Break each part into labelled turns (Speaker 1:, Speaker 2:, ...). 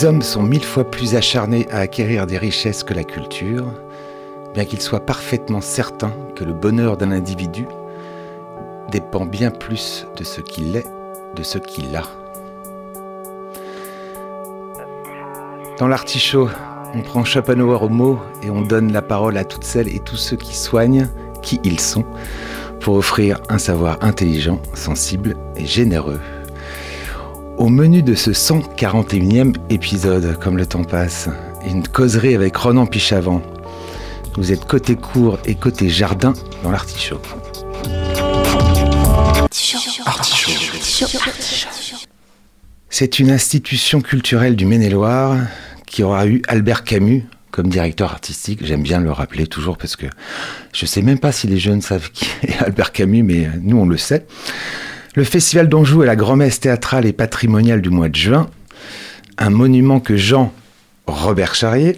Speaker 1: Les hommes sont mille fois plus acharnés à acquérir des richesses que la culture, bien qu'ils soient parfaitement certains que le bonheur d'un individu dépend bien plus de ce qu'il est, de ce qu'il a. Dans l'artichaut, on prend Schopenhauer au mot et on donne la parole à toutes celles et tous ceux qui soignent qui ils sont pour offrir un savoir intelligent, sensible et généreux. Au menu de ce 141e épisode, comme le temps passe, une causerie avec Ronan Pichavant. Vous êtes côté court et côté jardin dans l'artichaut. C'est une institution culturelle du Maine-et-Loire qui aura eu Albert Camus comme directeur artistique. J'aime bien le rappeler toujours parce que je ne sais même pas si les jeunes savent qui est Albert Camus, mais nous on le sait. Le Festival d'Anjou est la grand-messe théâtrale et patrimoniale du mois de juin. Un monument que Jean Robert Charrier,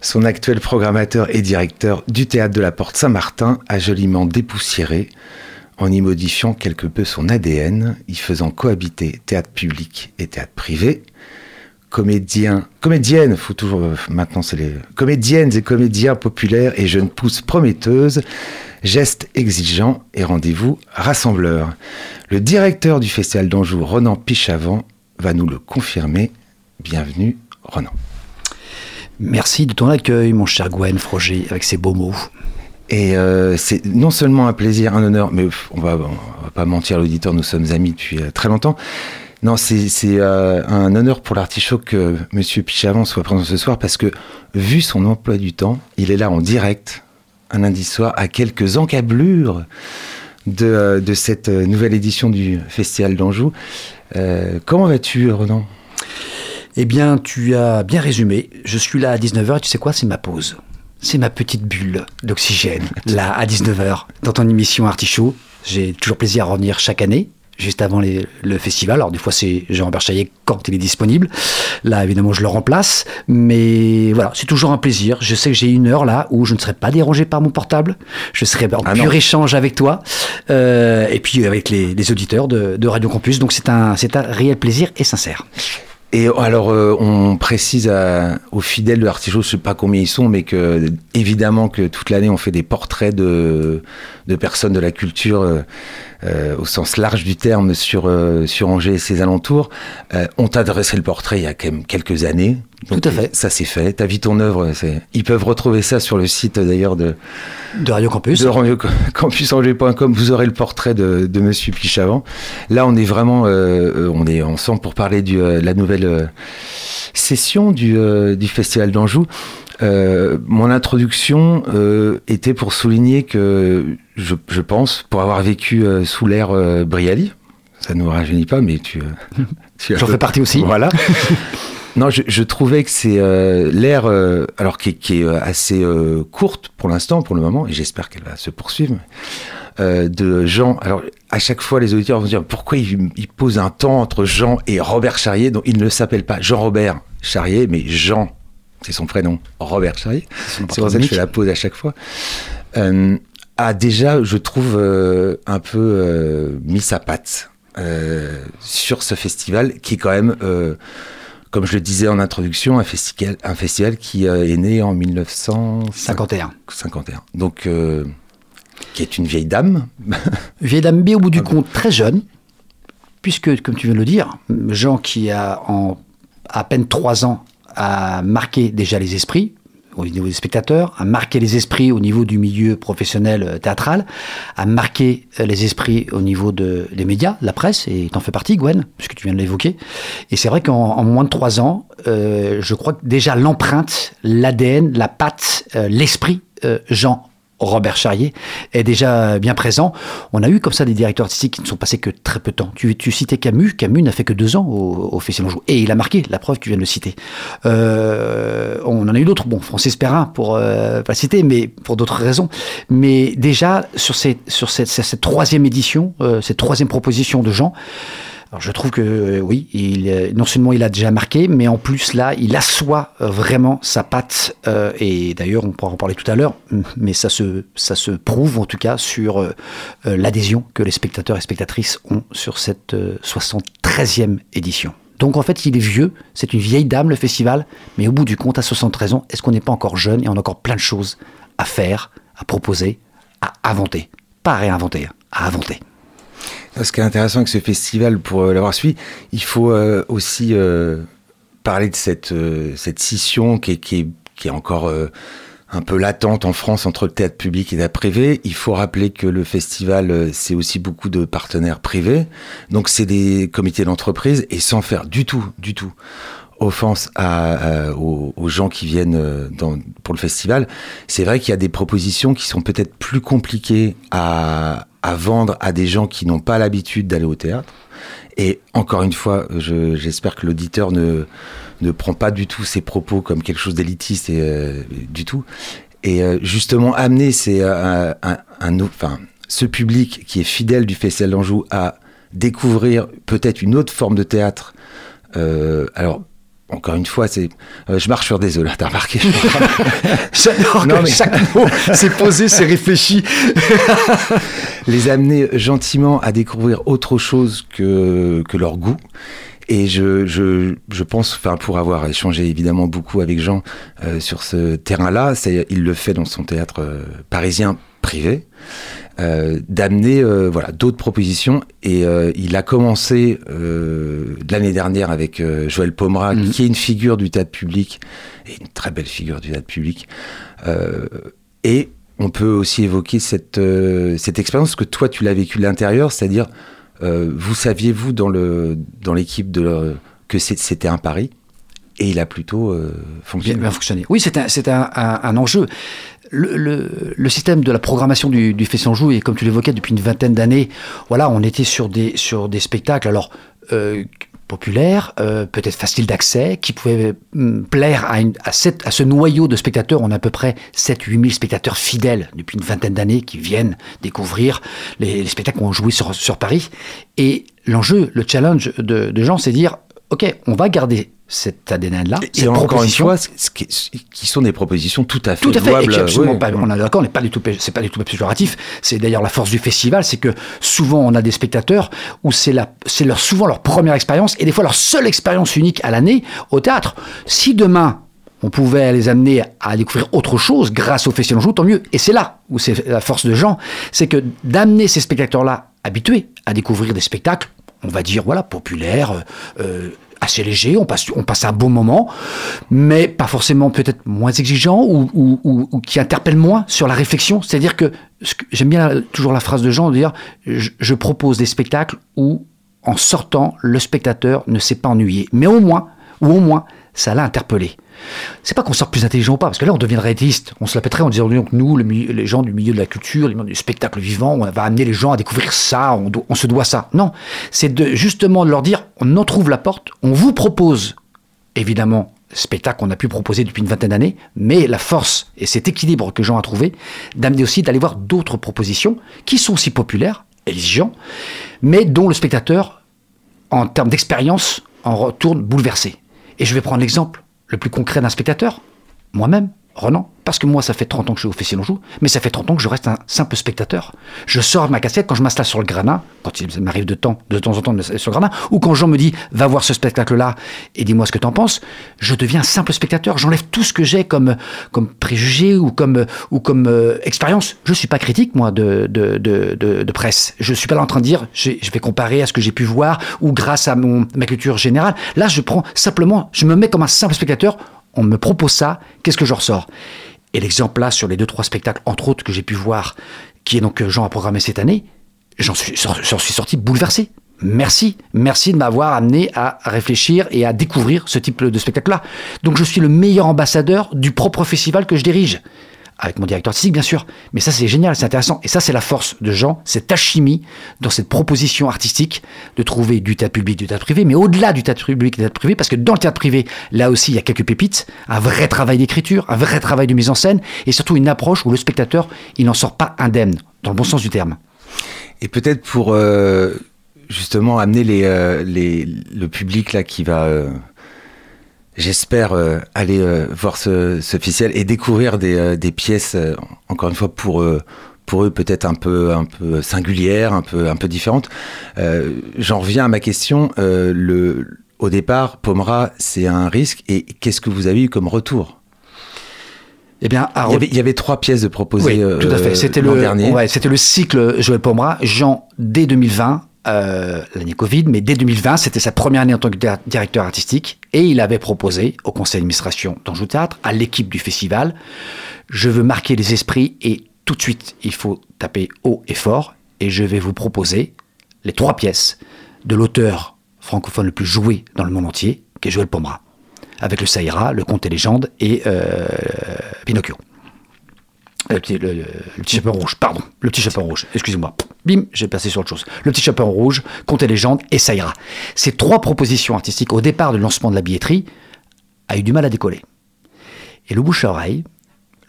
Speaker 1: son actuel programmateur et directeur du théâtre de la Porte Saint-Martin, a joliment dépoussiéré en y modifiant quelque peu son ADN, y faisant cohabiter théâtre public et théâtre privé. Comédiens, comédiennes, faut toujours euh, maintenant c'est les comédiennes et comédiens populaires et jeunes pousses prometteuses, gestes exigeants et rendez-vous rassembleurs. Le directeur du Festival d'Anjou, Ronan Pichavant, va nous le confirmer. Bienvenue, Ronan.
Speaker 2: Merci de ton accueil, mon cher Gwen Froger, avec ces beaux mots.
Speaker 1: Et euh, c'est non seulement un plaisir, un honneur, mais on va, on va pas mentir à l'auditeur, nous sommes amis depuis euh, très longtemps. Non, c'est euh, un honneur pour l'artichaut que Monsieur Pichavant soit présent ce soir parce que, vu son emploi du temps, il est là en direct, un lundi soir, à quelques encablures de, euh, de cette euh, nouvelle édition du Festival d'Anjou. Euh, comment vas-tu, Ronan?
Speaker 2: Eh bien, tu as bien résumé. Je suis là à 19h, tu sais quoi, c'est ma pause. C'est ma petite bulle d'oxygène, là, à 19h, dans ton émission Artichaut. J'ai toujours plaisir à revenir chaque année, juste avant les- le festival. Alors, des fois, c'est Jean-Robert Chaillet quand il est disponible. Là, évidemment, je le remplace. Mais voilà, c'est toujours un plaisir. Je sais que j'ai une heure là où je ne serai pas dérangé par mon portable. Je serai en
Speaker 1: Ah
Speaker 2: pur
Speaker 1: non.
Speaker 2: échange avec toi. Euh, et puis, avec les, les auditeurs de, de Radio Campus. Donc, c'est un, c'est un réel plaisir et sincère.
Speaker 1: Et alors, euh, on précise à- aux fidèles de l'artichaut, je sais pas combien ils sont, mais que évidemment que toute l'année on fait des portraits de, de personnes de la culture euh, euh, au sens large du terme sur euh, sur Angers et ses alentours. Euh, on t'a adressé le portrait il y a quand même quelques années.
Speaker 2: Tout à fait.
Speaker 1: Ça c'est fait. Ta vie, ton œuvre. Ils peuvent retrouver ça sur le site d'ailleurs de
Speaker 2: De Radio Campus.
Speaker 1: de radio- campusangers.com, vous aurez le portrait de, de Monsieur Pichavant. Là, on est vraiment, euh, euh, on est ensemble pour parler du, euh, de la nouvelle euh, session du, euh, du Festival d'Anjou. Euh, mon introduction euh, était pour souligner que je, je pense, pour avoir vécu euh, sous l'ère Briali, ça ne nous rajeunit pas, mais tu, tu
Speaker 2: J'en fais partie aussi.
Speaker 1: Voilà. Non, je, je trouvais que c'est l'ère, alors qui, est- qui est assez courte pour l'instant, pour le moment, et j'espère qu'elle va se poursuivre, euh, de Jean. Alors, à chaque fois, les auditeurs vont se dire pourquoi il, il pose un temps entre Jean et Robert Charrier, donc il ne s'appelle pas Jean-Robert Charrier, mais Jean, c'est son prénom, Robert Charrier. C'est pour ça que je fais la pause à chaque fois. Euh, a déjà, je trouve, euh, un peu euh, mis sa patte sur ce festival qui est quand même, comme je le disais en introduction, un festival, un festival qui est né en 1951.
Speaker 2: 51.
Speaker 1: Donc, qui est une vieille dame.
Speaker 2: Vieille dame B au bout du compte très jeune, puisque, comme tu viens de le dire, Jean qui a en à peine trois ans a marqué déjà les esprits, au niveau des spectateurs, a marqué les esprits au niveau du milieu professionnel euh, théâtral, a marqué euh, les esprits au niveau de, des médias, la presse, et t'en fais partie, Gwen, puisque tu viens de l'évoquer. Et c'est vrai qu'en en moins de trois ans, euh, je crois déjà l'empreinte, l'ADN, la patte, l'esprit, Jean Robert Charrier est déjà bien présent. On a eu comme ça des directeurs artistiques qui ne sont passés que très peu de temps. Tu, tu citais Camus. Camus n'a fait que deux ans au, au Festival Anjou. Et il a marqué, la preuve, tu viens de le citer. Euh, on en a eu d'autres. Bon, Francis Perrin, pour euh, pas citer, mais pour d'autres raisons. Mais déjà, sur, ces, sur cette, cette, troisième édition, euh, cette troisième proposition de Jean, alors je trouve que euh, oui, euh, non seulement il a déjà marqué, mais en plus là, il assoit euh, vraiment sa patte. et d'ailleurs, on pourra en parler tout à l'heure, mais ça se, ça se prouve en tout cas sur l'adhésion que les spectateurs et spectatrices ont sur cette euh, 73e édition. Donc en fait, il est vieux, c'est une vieille dame le festival, mais au bout du compte, à 73 ans, est-ce qu'on n'est pas encore jeune et on a encore plein de choses à faire, à proposer, à inventer? Pas à réinventer, hein, à inventer.
Speaker 1: Ce qui est intéressant avec ce festival, pour euh, l'avoir suivi, il faut euh, aussi euh, parler de cette, cette scission qui est, qui est, qui est encore un peu latente en France entre le théâtre public et théâtre privé. Il faut rappeler que le festival, c'est aussi beaucoup de partenaires privés. Donc c'est des comités d'entreprise et sans faire du tout, du tout offense aux, gens qui viennent pour le festival, c'est vrai qu'il y a des propositions qui sont peut-être plus compliquées à, à vendre à des gens qui n'ont pas l'habitude d'aller au théâtre. Et encore une fois, je- j'espère que l'auditeur ne, ne prend pas du tout ces propos comme quelque chose d'élitiste et euh, du tout. Et euh, justement, amener euh, un, ce public qui est fidèle du Festival d'Anjou à découvrir peut-être une autre forme de théâtre. Alors, encore une fois, c'est, euh, je marche sur des œufs là, t'as remarqué.
Speaker 2: J'adore
Speaker 1: mais-
Speaker 2: chaque mot c'est posé, c'est réfléchi.
Speaker 1: les amener gentiment à découvrir autre chose que, que leur goût. Et je, je, je pense, enfin, pour avoir échangé évidemment beaucoup avec Jean euh, sur ce terrain-là, c'est, il le fait dans son théâtre euh, parisien privé, d'amener euh, voilà d'autres propositions. Et euh, il a commencé euh, l'année dernière avec euh, Joël Pomera,
Speaker 2: Mhm.
Speaker 1: qui est une figure du théâtre public et une très belle figure du théâtre public. Euh, et on peut aussi évoquer cette, euh, cette expérience que toi, tu l'as vécu de l'intérieur, c'est-à-dire, euh, vous saviez-vous dans le dans l'équipe de le- que c'était un pari et il a plutôt euh,
Speaker 2: Bien,
Speaker 1: fonctionné.
Speaker 2: bien fonctionné. Oui, c'est un, c'est un, un- un enjeu. Le, le- le système de la programmation du, du Festival Anjou, et comme tu l'évoquais depuis une vingtaine d'années, voilà, on était sur des, sur des spectacles, alors euh, populaires, euh, peut-être faciles d'accès, qui pouvaient hum, plaire à, une- à, cette- à ce noyau de spectateurs. On a à peu près 7-8 000 spectateurs fidèles depuis une vingtaine d'années qui viennent découvrir les, les spectacles qu'on joué sur, sur Paris. Et l'enjeu, le challenge de, de gens, c'est dire, OK, on va garder cet ADN-là,
Speaker 1: Et encore une fois, qui, sont des propositions tout à fait
Speaker 2: Tout à fait, et qui absolument pas, on est d'accord, n'est pas du tout, c'est pas du tout péjoratif. C'est d'ailleurs la force du festival, c'est que souvent on a des spectateurs où c'est la, c'est leur, souvent leur première expérience et des fois leur seule expérience unique à l'année au théâtre. Si demain on pouvait les amener à découvrir autre chose grâce au Festival Anjou, tant mieux. Et c'est là où c'est la force de Jean, c'est que d'amener ces spectateurs-là habitués à découvrir des spectacles, on va dire voilà populaires, euh, assez légers, on passe, on un bon moment, mais pas forcément peut-être moins exigeants ou, qui interpellent moins sur la réflexion. C'est-à-dire que, j'aime bien toujours la phrase de Jean de dire je, je propose des spectacles où en sortant le spectateur ne s'est pas ennuyé, mais au moins ou au moins ça l'a interpellé. C'est pas qu'on sort plus intelligent ou pas, parce que là on deviendrait. On se la pèterait en disant donc nous, les gens du milieu de la culture, du spectacle vivant, on va amener les gens à découvrir ça, on, se doit ça. Non, c'est justement de leur dire on en trouve la porte, on vous propose évidemment spectacle qu'on a pu proposer depuis une vingtaine d'années, mais la force et cet équilibre que Jean a trouvé, d'amener aussi d'aller voir d'autres propositions qui sont aussi populaires, exigeants, mais dont le spectateur, en termes d'expérience, en retourne bouleversé. Et je vais prendre l'exemple le plus concret d'un spectateur, moi-même, Renan, parce que moi, ça fait 30 ans que je suis au Festival Anjou, mais ça fait 30 ans que je reste un simple spectateur. Je sors de ma casquette quand je m'installe sur le granat, quand il m'arrive de temps, de temps en temps de m'installer sur le granat, ou quand Jean me dit va voir ce spectacle-là et dis-moi ce que t'en penses, je deviens un simple spectateur. J'enlève tout ce que j'ai comme, comme préjugé ou comme, ou comme euh, expérience. Je suis pas critique, moi, de, de, de, presse. Je suis pas là en train de dire j'ai- je vais comparer à ce que j'ai pu voir ou grâce à mon, ma culture générale. Là, je prends simplement, je me mets comme un simple spectateur on me propose ça, qu'est-ce que je ressors? Et l'exemple là, sur les deux, trois spectacles, entre autres, que j'ai pu voir, qui est donc euh, Jean à programmer cette année, j'en suis, j'en suis sorti bouleversé. Merci, merci de m'avoir amené à réfléchir et à découvrir ce type de spectacle-là. Donc je suis le meilleur ambassadeur du propre festival que je dirige avec mon directeur artistique bien sûr. Mais ça c'est génial, c'est intéressant. Et ça c'est la force de Jean, cette alchimie dans cette proposition artistique de trouver du théâtre public, du théâtre privé, mais au-delà du théâtre public du théâtre privé, parce que dans le théâtre privé, là aussi il y a quelques pépites, un vrai travail d'écriture, un vrai travail de mise en scène, et surtout une approche où le spectateur, il n'en sort pas indemne, dans le bon sens du terme.
Speaker 1: Et peut-être pour euh, justement amener euh, le public là qui va... euh, J'espère euh, aller euh, voir ce, ce officiel et découvrir des, euh, des pièces, encore une fois, pour, eux- pour eux peut-être un peu, un peu singulières, un peu, un peu différentes. J'en reviens à ma question. le, au départ, Pomera, c'est un risque. Et qu'est-ce que vous avez eu comme retour?
Speaker 2: Eh bien, à
Speaker 1: il y, avait, il y avait trois pièces de proposées
Speaker 2: Oui, tout à fait. C'était le,
Speaker 1: dernier.
Speaker 2: ouais, c'était le cycle Joël Pomera. Jean, dès 2020, euh, l'année Covid, mais dès 2020, c'était sa première année en tant que dir- directeur artistique. Et il avait proposé au conseil d'administration d'Anjou Théâtre, à l'équipe du festival, je veux marquer les esprits et tout de suite, il faut taper haut et fort. Et je vais vous proposer les trois pièces de l'auteur francophone le plus joué dans le monde entier, qui est Joël Pomera. Avec le Saïra, le Conte et légende et euh, Pinocchio. Le petit, le- petit chaperon rouge, pardon. Le petit chaperon rouge, excusez-moi. Bim, j'ai passé sur autre chose. Le petit chaperon rouge, Conte et légende et ça ira. Ces trois propositions artistiques au départ du lancement de la billetterie a eu du mal à décoller. Et le bouche à oreille,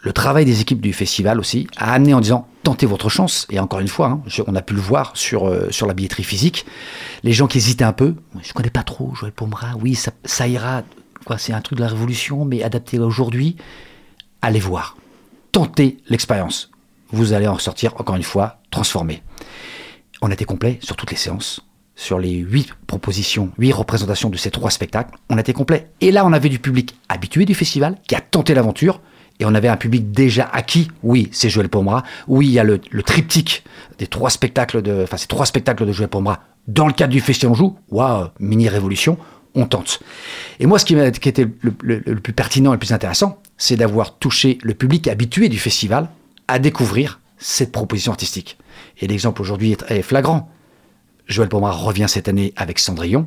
Speaker 2: le travail des équipes du festival aussi, a amené en disant tentez votre chance. Et encore une fois, hein, on a pu le voir sur, euh, sur la billetterie physique. Les gens qui hésitaient un peu, je connais pas trop Joël Pomera, oui, ça, ça ira, quoi, c'est un truc de la révolution, mais adapté à aujourd'hui. Allez voir tentez l'expérience. Vous allez en ressortir, encore une fois, transformé. On était complet sur toutes les séances. Sur les huit propositions, huit représentations de ces trois spectacles, on était complet. Et là, on avait du public habitué du festival qui a tenté l'aventure. Et on avait un public déjà acquis. Oui, c'est Joël Pomera. Oui, il y a le, triptyque des trois spectacles de, enfin, ces trois spectacles de Joël Pomera dans le cadre du Festival Anjou. Waouh, mini révolution. On tente. Et moi, ce qui, qui était le, plus pertinent et le plus intéressant, c'est d'avoir touché le public habitué du festival à découvrir cette proposition artistique. Et l'exemple aujourd'hui est, est flagrant. Joël Pomera revient cette année avec Cendrillon.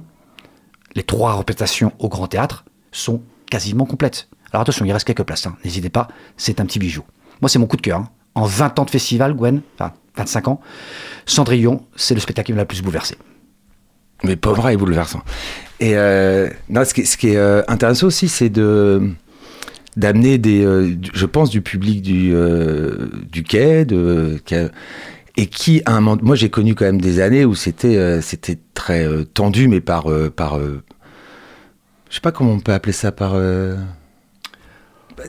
Speaker 2: Les trois représentations au Grand Théâtre sont quasiment complètes. Alors attention, il reste quelques places, hein. n'hésitez pas, c'est un petit bijou. Moi, c'est mon coup de cœur. hein. En 20 ans de festival, Gwen, enfin 25 ans, Cendrillon, c'est le spectacle qui m'a le plus bouleversé.
Speaker 1: Mais Pomera est bouleversant. Et euh, non, ce qui, ce qui est euh, intéressant aussi, c'est de d'amener des, euh, je pense, du public du euh, du quai, de et qui à un moment, moi j'ai connu quand même des années où c'était euh, c'était très euh, tendu, mais par par je sais pas comment on peut appeler ça par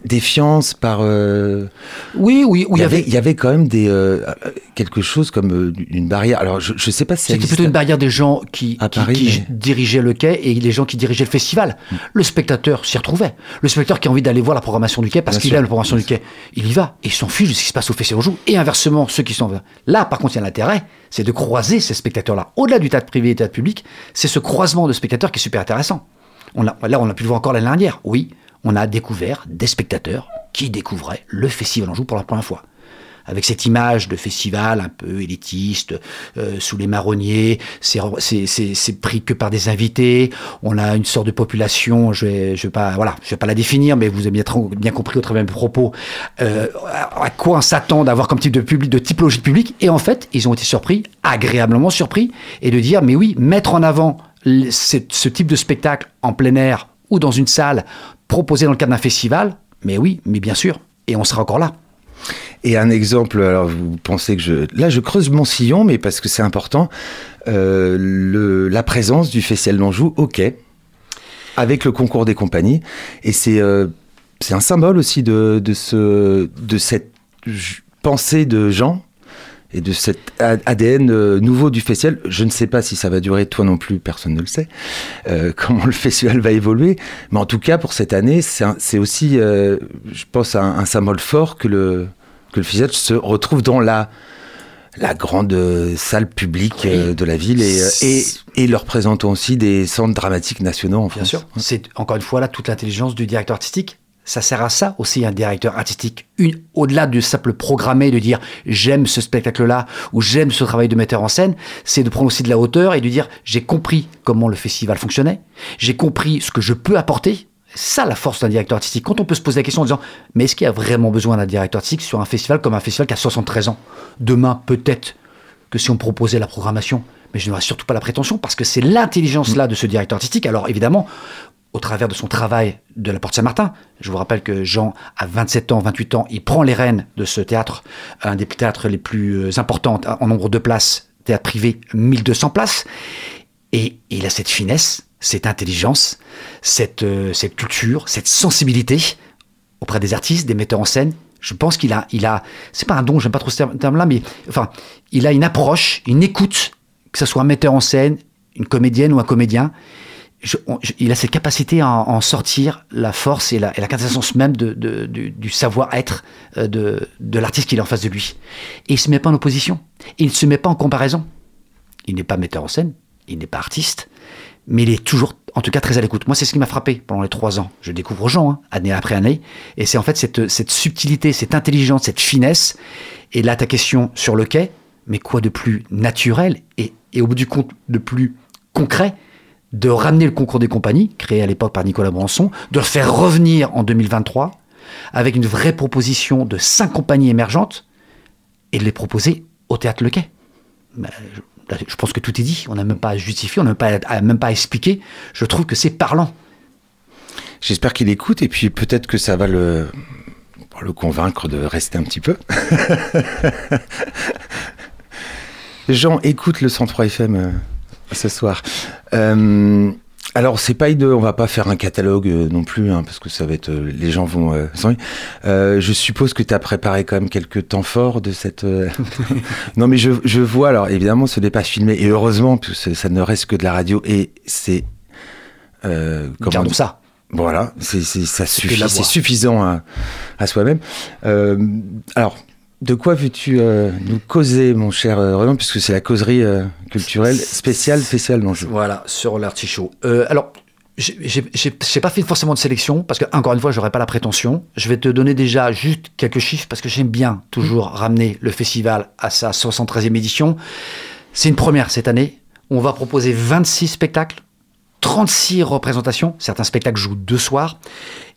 Speaker 1: défiance, par euh,
Speaker 2: Oui, oui, oui,
Speaker 1: il y avait il y avait quand même des euh, quelque chose comme euh, une barrière. Alors je je sais pas si
Speaker 2: C'était plutôt une barrière des gens qui,
Speaker 1: À
Speaker 2: qui-
Speaker 1: Paris,
Speaker 2: qui
Speaker 1: mais-
Speaker 2: dirigeaient le quai et les gens qui dirigeaient le festival. Le spectateur s'y retrouvait. Le spectateur qui a envie d'aller voir la programmation du quai parce qu'il aime la programmation du quai, il y va et il s'en fiche de ce qui se passe au festival jour. Et inversement, ceux qui sont là, par contre, il y a l'intérêt, c'est de croiser ces spectateurs-là. Au-delà du théâtre privé et du théâtre public, c'est ce croisement de spectateurs qui est super intéressant. On a, là, on a pu le voir encore l'année dernière. Oui, on a découvert des spectateurs qui découvraient le festival Anjou pour la première fois. Avec cette image de festival un peu élitiste, euh, sous les marronniers, c'est pris que par des invités, on a une sorte de population, je vais, je vais pas, voilà, vais pas la définir, mais vous avez bien, bien compris au travers de mes propos, euh, à quoi on s'attend d'avoir comme type de public, de typologie de public, et en fait, ils ont été surpris, agréablement surpris, et de dire, mais oui, mettre en avant ce type de spectacle en plein air ou dans une salle, proposé dans le cadre d'un festival, mais oui, mais bien sûr, et on sera encore là.
Speaker 1: Et un exemple, alors vous pensez que je... Là, je creuse mon sillon, mais parce que c'est important, euh, la présence du Festival d'Anjou au quai, avec le concours des compagnies. Et c'est euh, un symbole aussi de, de, ce, de cette pensée de Jean et de cet ADN euh, nouveau du festival. Je ne sais pas si ça va durer, toi non plus, personne ne le sait, euh, comment le festival va évoluer. Mais en tout cas, pour cette année, c'est aussi, euh, je pense, un, un symbole fort que le, que le festival se retrouve dans la, la grande euh, salle publique euh, de la ville et, et, et leur présentant aussi des centres dramatiques nationaux en
Speaker 2: Bien
Speaker 1: France.
Speaker 2: sûr. C'est encore une fois là toute l'intelligence du directeur artistique Ça sert à ça aussi un directeur artistique. Au-delà du simple programmer, de dire j'aime ce spectacle-là ou j'aime ce travail de metteur en scène, c'est de prendre aussi de la hauteur et de dire j'ai compris comment le festival fonctionnait, j'ai compris ce que je peux apporter. Ça la force d'un directeur artistique. Quand on peut se poser la question en disant mais est-ce qu'il y a vraiment besoin d'un directeur artistique sur un festival comme un festival qui a 73 ans? Demain, peut-être que si on proposait la programmation, mais je n'aurais surtout pas la prétention parce que c'est l'intelligence là de ce directeur artistique. Alors évidemment, au travers de son travail de la Porte Saint-Martin. Je vous rappelle que Jean, à 27 ans, 28 ans, il prend les rênes de ce théâtre, un des théâtres les plus euh, importants en nombre de places, théâtre privé, 1200 places. Et il a cette finesse, cette intelligence, cette, euh, cette culture, cette sensibilité auprès des artistes, des metteurs en scène. Je pense qu'il a, il a, c'est pas un don, j'aime pas trop ce terme-là, mais enfin, il a une approche, une écoute, que ce soit un metteur en scène, une comédienne ou un comédien, il a cette capacité à en, sortir la force et la, et quintessence même du, savoir-être euh, de, l'artiste qu'il est en face de lui. Et il se met pas en opposition. Il ne se met pas en comparaison. Il n'est pas metteur en scène, il n'est pas artiste, mais il est toujours, en tout cas, très à l'écoute. Moi, c'est ce qui m'a frappé pendant les trois ans. Je découvre Jean, hein, année après année, et c'est en fait cette, cette subtilité, cette intelligence, cette finesse. Et là, ta question sur le quai, mais quoi de plus naturel et, et au bout du compte de plus concret de ramener le concours des compagnies, créé à l'époque par Nicolas Branson, de le faire revenir en 2023 avec une vraie proposition de cinq compagnies émergentes et de les proposer au Théâtre Le Quai. Ben, je, pense que tout est dit, on n'a même pas à justifier, on n'a même pas à, expliquer. Je trouve que c'est parlant.
Speaker 1: J'espère qu'il écoute et puis peut-être que ça va le, le convaincre de rester un petit peu. Jean, écoute le 103 FM. Euh ce soir. Euh, alors c'est pas hideux, on va pas faire un catalogue euh, non plus, hein, parce que ça va être, euh, les gens vont. Euh, je suppose que tu as préparé quand même quelques temps forts de cette. non mais je, je, vois, alors évidemment ce n'est pas filmé et heureusement parce que ça ne reste que de la radio et c'est.
Speaker 2: comment Gardons ça.
Speaker 1: Voilà, c'est ça suffit, c'est suffisant à, à soi-même. alors de quoi veux-tu euh, nous causer, mon cher euh, Roland, puisque c'est la causerie euh, culturelle spéciale Festival d'Anjou
Speaker 2: Voilà, sur l'artichaut. alors, j'ai pas fait forcément de sélection, parce que, encore une fois, j'aurais pas la prétention. Je vais te donner déjà juste quelques chiffres, parce que j'aime bien toujours ramener le festival à sa 73e édition. C'est une première cette année. On va proposer 26 spectacles, 36 représentations. Certains spectacles jouent deux soirs.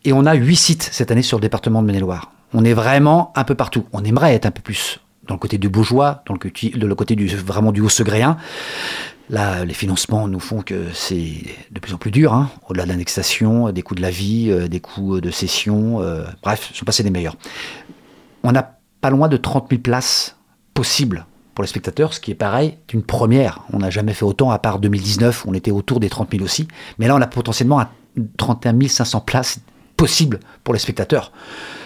Speaker 2: Et on a 8 sites cette année sur le département de Maine-et-Loire. On est vraiment un peu partout. On aimerait être un peu plus dans le côté du Beaujois, dans le côté, du, vraiment du Haut-Segréen. Là, les financements nous font que c'est de plus en plus dur, hein, au-delà de l'indexation, des coûts de la vie, euh, des coûts de cession, euh, bref, ce sont passés des meilleurs. On a pas loin de 30 000 places possibles pour les spectateurs, ce qui est pareil d'une première. On n'a jamais fait autant, à part 2019, on était autour des 30 000 aussi. Mais là, on a potentiellement 31 500 places possibles pour les spectateurs.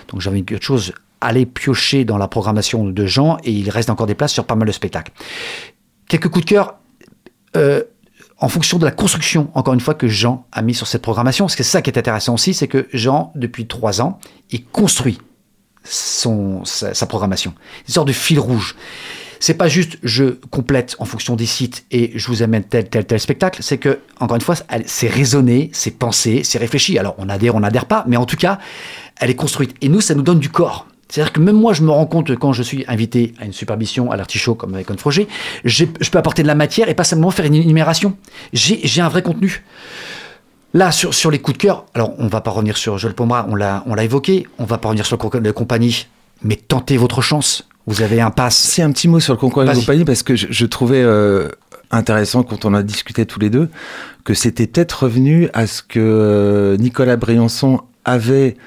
Speaker 2: Donc j'avais quelque chose aller piocher dans la programmation de gens et il reste encore des places sur pas mal de spectacles. Quelques coups de cœur euh, en fonction de la construction, encore une fois, que Jean a mis sur cette programmation. Parce que c'est ça qui est intéressant aussi, c'est que Jean, depuis trois ans, il construit son, sa, sa programmation. Une sorte de fil rouge. C'est pas juste je complète en fonction des sites et je vous amène tel, tel, tel spectacle. C'est que, encore une fois, c'est raisonné, c'est pensé, c'est réfléchi. Alors, on adhère, on n'adhère pas, mais en tout cas, elle est construite. Et nous, ça nous donne du corps. C'est-à-dire que même moi, je me rends compte quand je suis invité à une supervision à l'artichaut comme avec un projet, je peux apporter de la matière et pas seulement faire une énumération. J'ai un vrai contenu. Là, sur, sur les coups de cœur, alors on va pas revenir sur Joël Pomera, on l'a évoqué, on va pas revenir sur la compagnie, mais tentez votre chance. Vous avez un pass.
Speaker 1: C'est un petit mot sur le concours de compagnie parce que je, je trouvais euh, intéressant quand on a discuté tous les deux que c'était peut-être revenu à ce que euh, Nicolas Briançon avait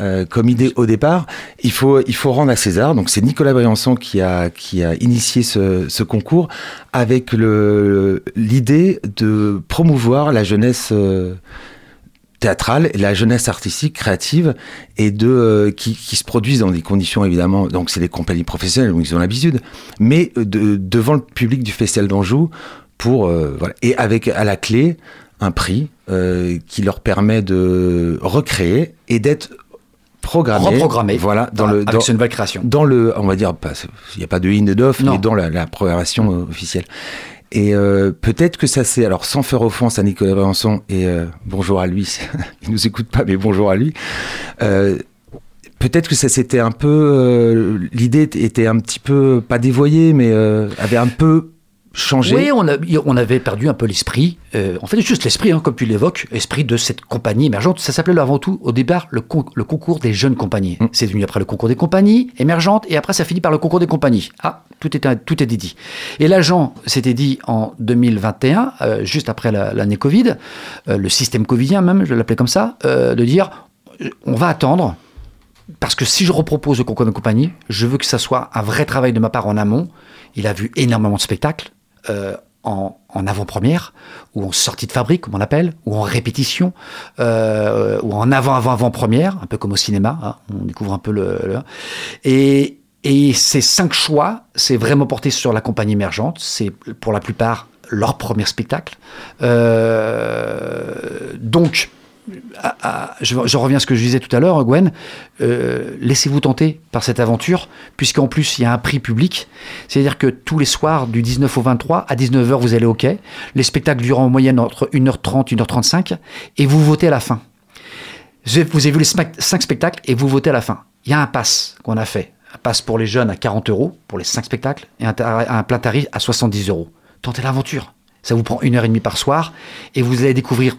Speaker 1: euh, comme idée au départ, il faut, il faut rendre à César. Donc c'est Nicolas Briançon qui a, qui a initié ce, concours avec l'idée de promouvoir la jeunesse euh, théâtrale, la jeunesse artistique, créative, et de euh, qui, se produisent dans des conditions évidemment. Donc c'est des compagnies professionnelles, donc ils ont l'habitude, mais de, devant le public du Festival d'Anjou pour et avec à la clé un prix qui leur permet de recréer et d'être programmé,
Speaker 2: reprogrammé,
Speaker 1: voilà, dans,
Speaker 2: dans
Speaker 1: le
Speaker 2: avec une nouvelle création.
Speaker 1: Dans le, on va dire, il n'y a pas de in de d'off, mais dans la, la programmation mmh. officielle. Et euh, peut-être que ça c'est, alors sans faire offense à Nicolas Briançon, et euh, bonjour à lui, il nous écoute pas, mais bonjour à lui. Euh, peut-être que ça c'était un peu, euh, l'idée était un petit peu, pas dévoyée, mais euh, avait un peu changé.
Speaker 2: Oui, on, a- on avait perdu un peu l'esprit, euh, en fait juste l'esprit, hein, comme tu l'évoques, l'esprit de cette compagnie émergente. Ça s'appelait avant tout, au départ, le, con- le concours des jeunes compagnies.
Speaker 1: Mm.
Speaker 2: C'est devenu après le concours des compagnies émergentes, et après ça finit par le concours des compagnies. Ah, tout était, tout était dit. Et l'agent s'était dit en 2021, euh, juste après la- l'année Covid, euh, le système covidien même, je l'appelais comme ça, de dire, on va attendre, parce que si je repropose le concours de compagnie, je veux que ça soit un vrai travail de ma part en amont. Il a vu énormément de spectacles euh, en, en avant-première, ou en sortie de fabrique, comme on appelle, ou en répétition, euh, ou en avant-avant-avant-première, un peu comme au cinéma. hein, on découvre un peu le. le- et, et ces cinq choix, c'est vraiment porté sur la compagnie émergente. C'est pour la plupart leur premier spectacle. Euh, donc, je, reviens à ce que je disais tout à l'heure, Gwen. euh, Laissez-vous tenter par cette aventure, puisqu'en plus, il y a un prix public. C'est-à-dire que tous les soirs, du 19 au 23, à 19h, vous allez au quai. Les spectacles durent en moyenne entre 1h30 1h35, et vous votez à la fin. Vous avez vu les 5 spectacles, et vous votez à la fin. Il y a un pass qu'on a fait. Un pass pour les jeunes à 40 euros, pour les 5 spectacles, et un, un plein tarif à 70 euros. Tentez l'aventure. Ça vous prend une heure et demie par soir, et vous allez découvrir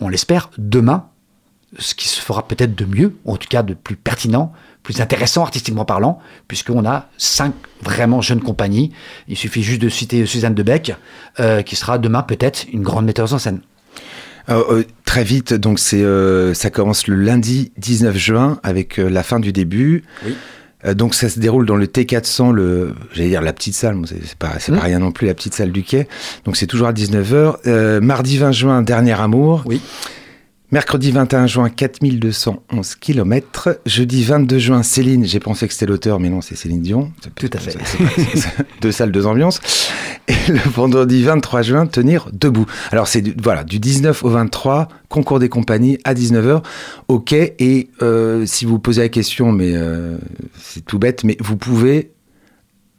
Speaker 2: on l'espère, demain, ce qui se fera peut-être de mieux, ou en tout cas de plus pertinent, plus intéressant artistiquement parlant, puisqu'on a cinq vraiment jeunes compagnies. Il suffit juste de citer Suzanne Debec, euh, qui sera demain peut-être une grande metteuse en scène.
Speaker 1: Euh, euh, très vite, donc c'est, ça commence le lundi 19 juin avec la fin du début.
Speaker 2: Oui.
Speaker 1: Euh, donc ça se déroule dans le T400, le, j'allais dire la petite salle, c'est, pas, c'est
Speaker 2: Mm.
Speaker 1: pas rien non plus, la petite salle du quai. Donc c'est toujours à 19h. Euh, mardi 20 juin, Dernier Amour.
Speaker 2: Oui.
Speaker 1: Mercredi 21 juin, 4211 km. Jeudi 22 juin, Céline. J'ai pensé que c'était l'auteur, mais non, c'est Céline Dion.
Speaker 2: Tout à fait.
Speaker 1: deux salles, deux ambiances. Et le vendredi 23 juin, Tenir debout. Alors, c'est du, voilà, du 19 au 23, concours des compagnies à 19h. OK. Et euh, si vous posez la question, mais euh, c'est tout bête, mais vous pouvez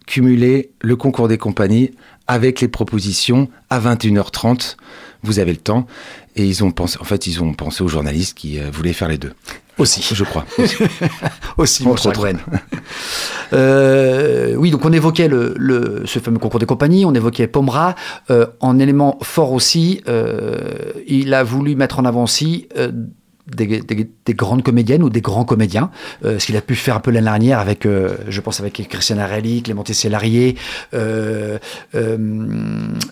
Speaker 1: cumuler le concours des compagnies avec les propositions à 21h30. Vous avez le temps. Et ils ont pensé, en fait, ils ont pensé aux journalistes qui euh, voulaient faire les deux.
Speaker 2: Aussi.
Speaker 1: Je crois.
Speaker 2: Aussi,
Speaker 1: Entre
Speaker 2: mon cher
Speaker 1: autres.
Speaker 2: Euh, oui, donc on évoquait le, le- ce fameux concours des compagnies, on évoquait Pomera. Euh, en élément fort aussi, euh, il a voulu mettre en avant aussi euh, des, des- des grandes comédiennes ou des grands comédiens, euh, ce qu'il a pu faire un peu l'année dernière avec, euh, je pense, avec Christiane Arelli, Clémenté Célarier, euh, euh,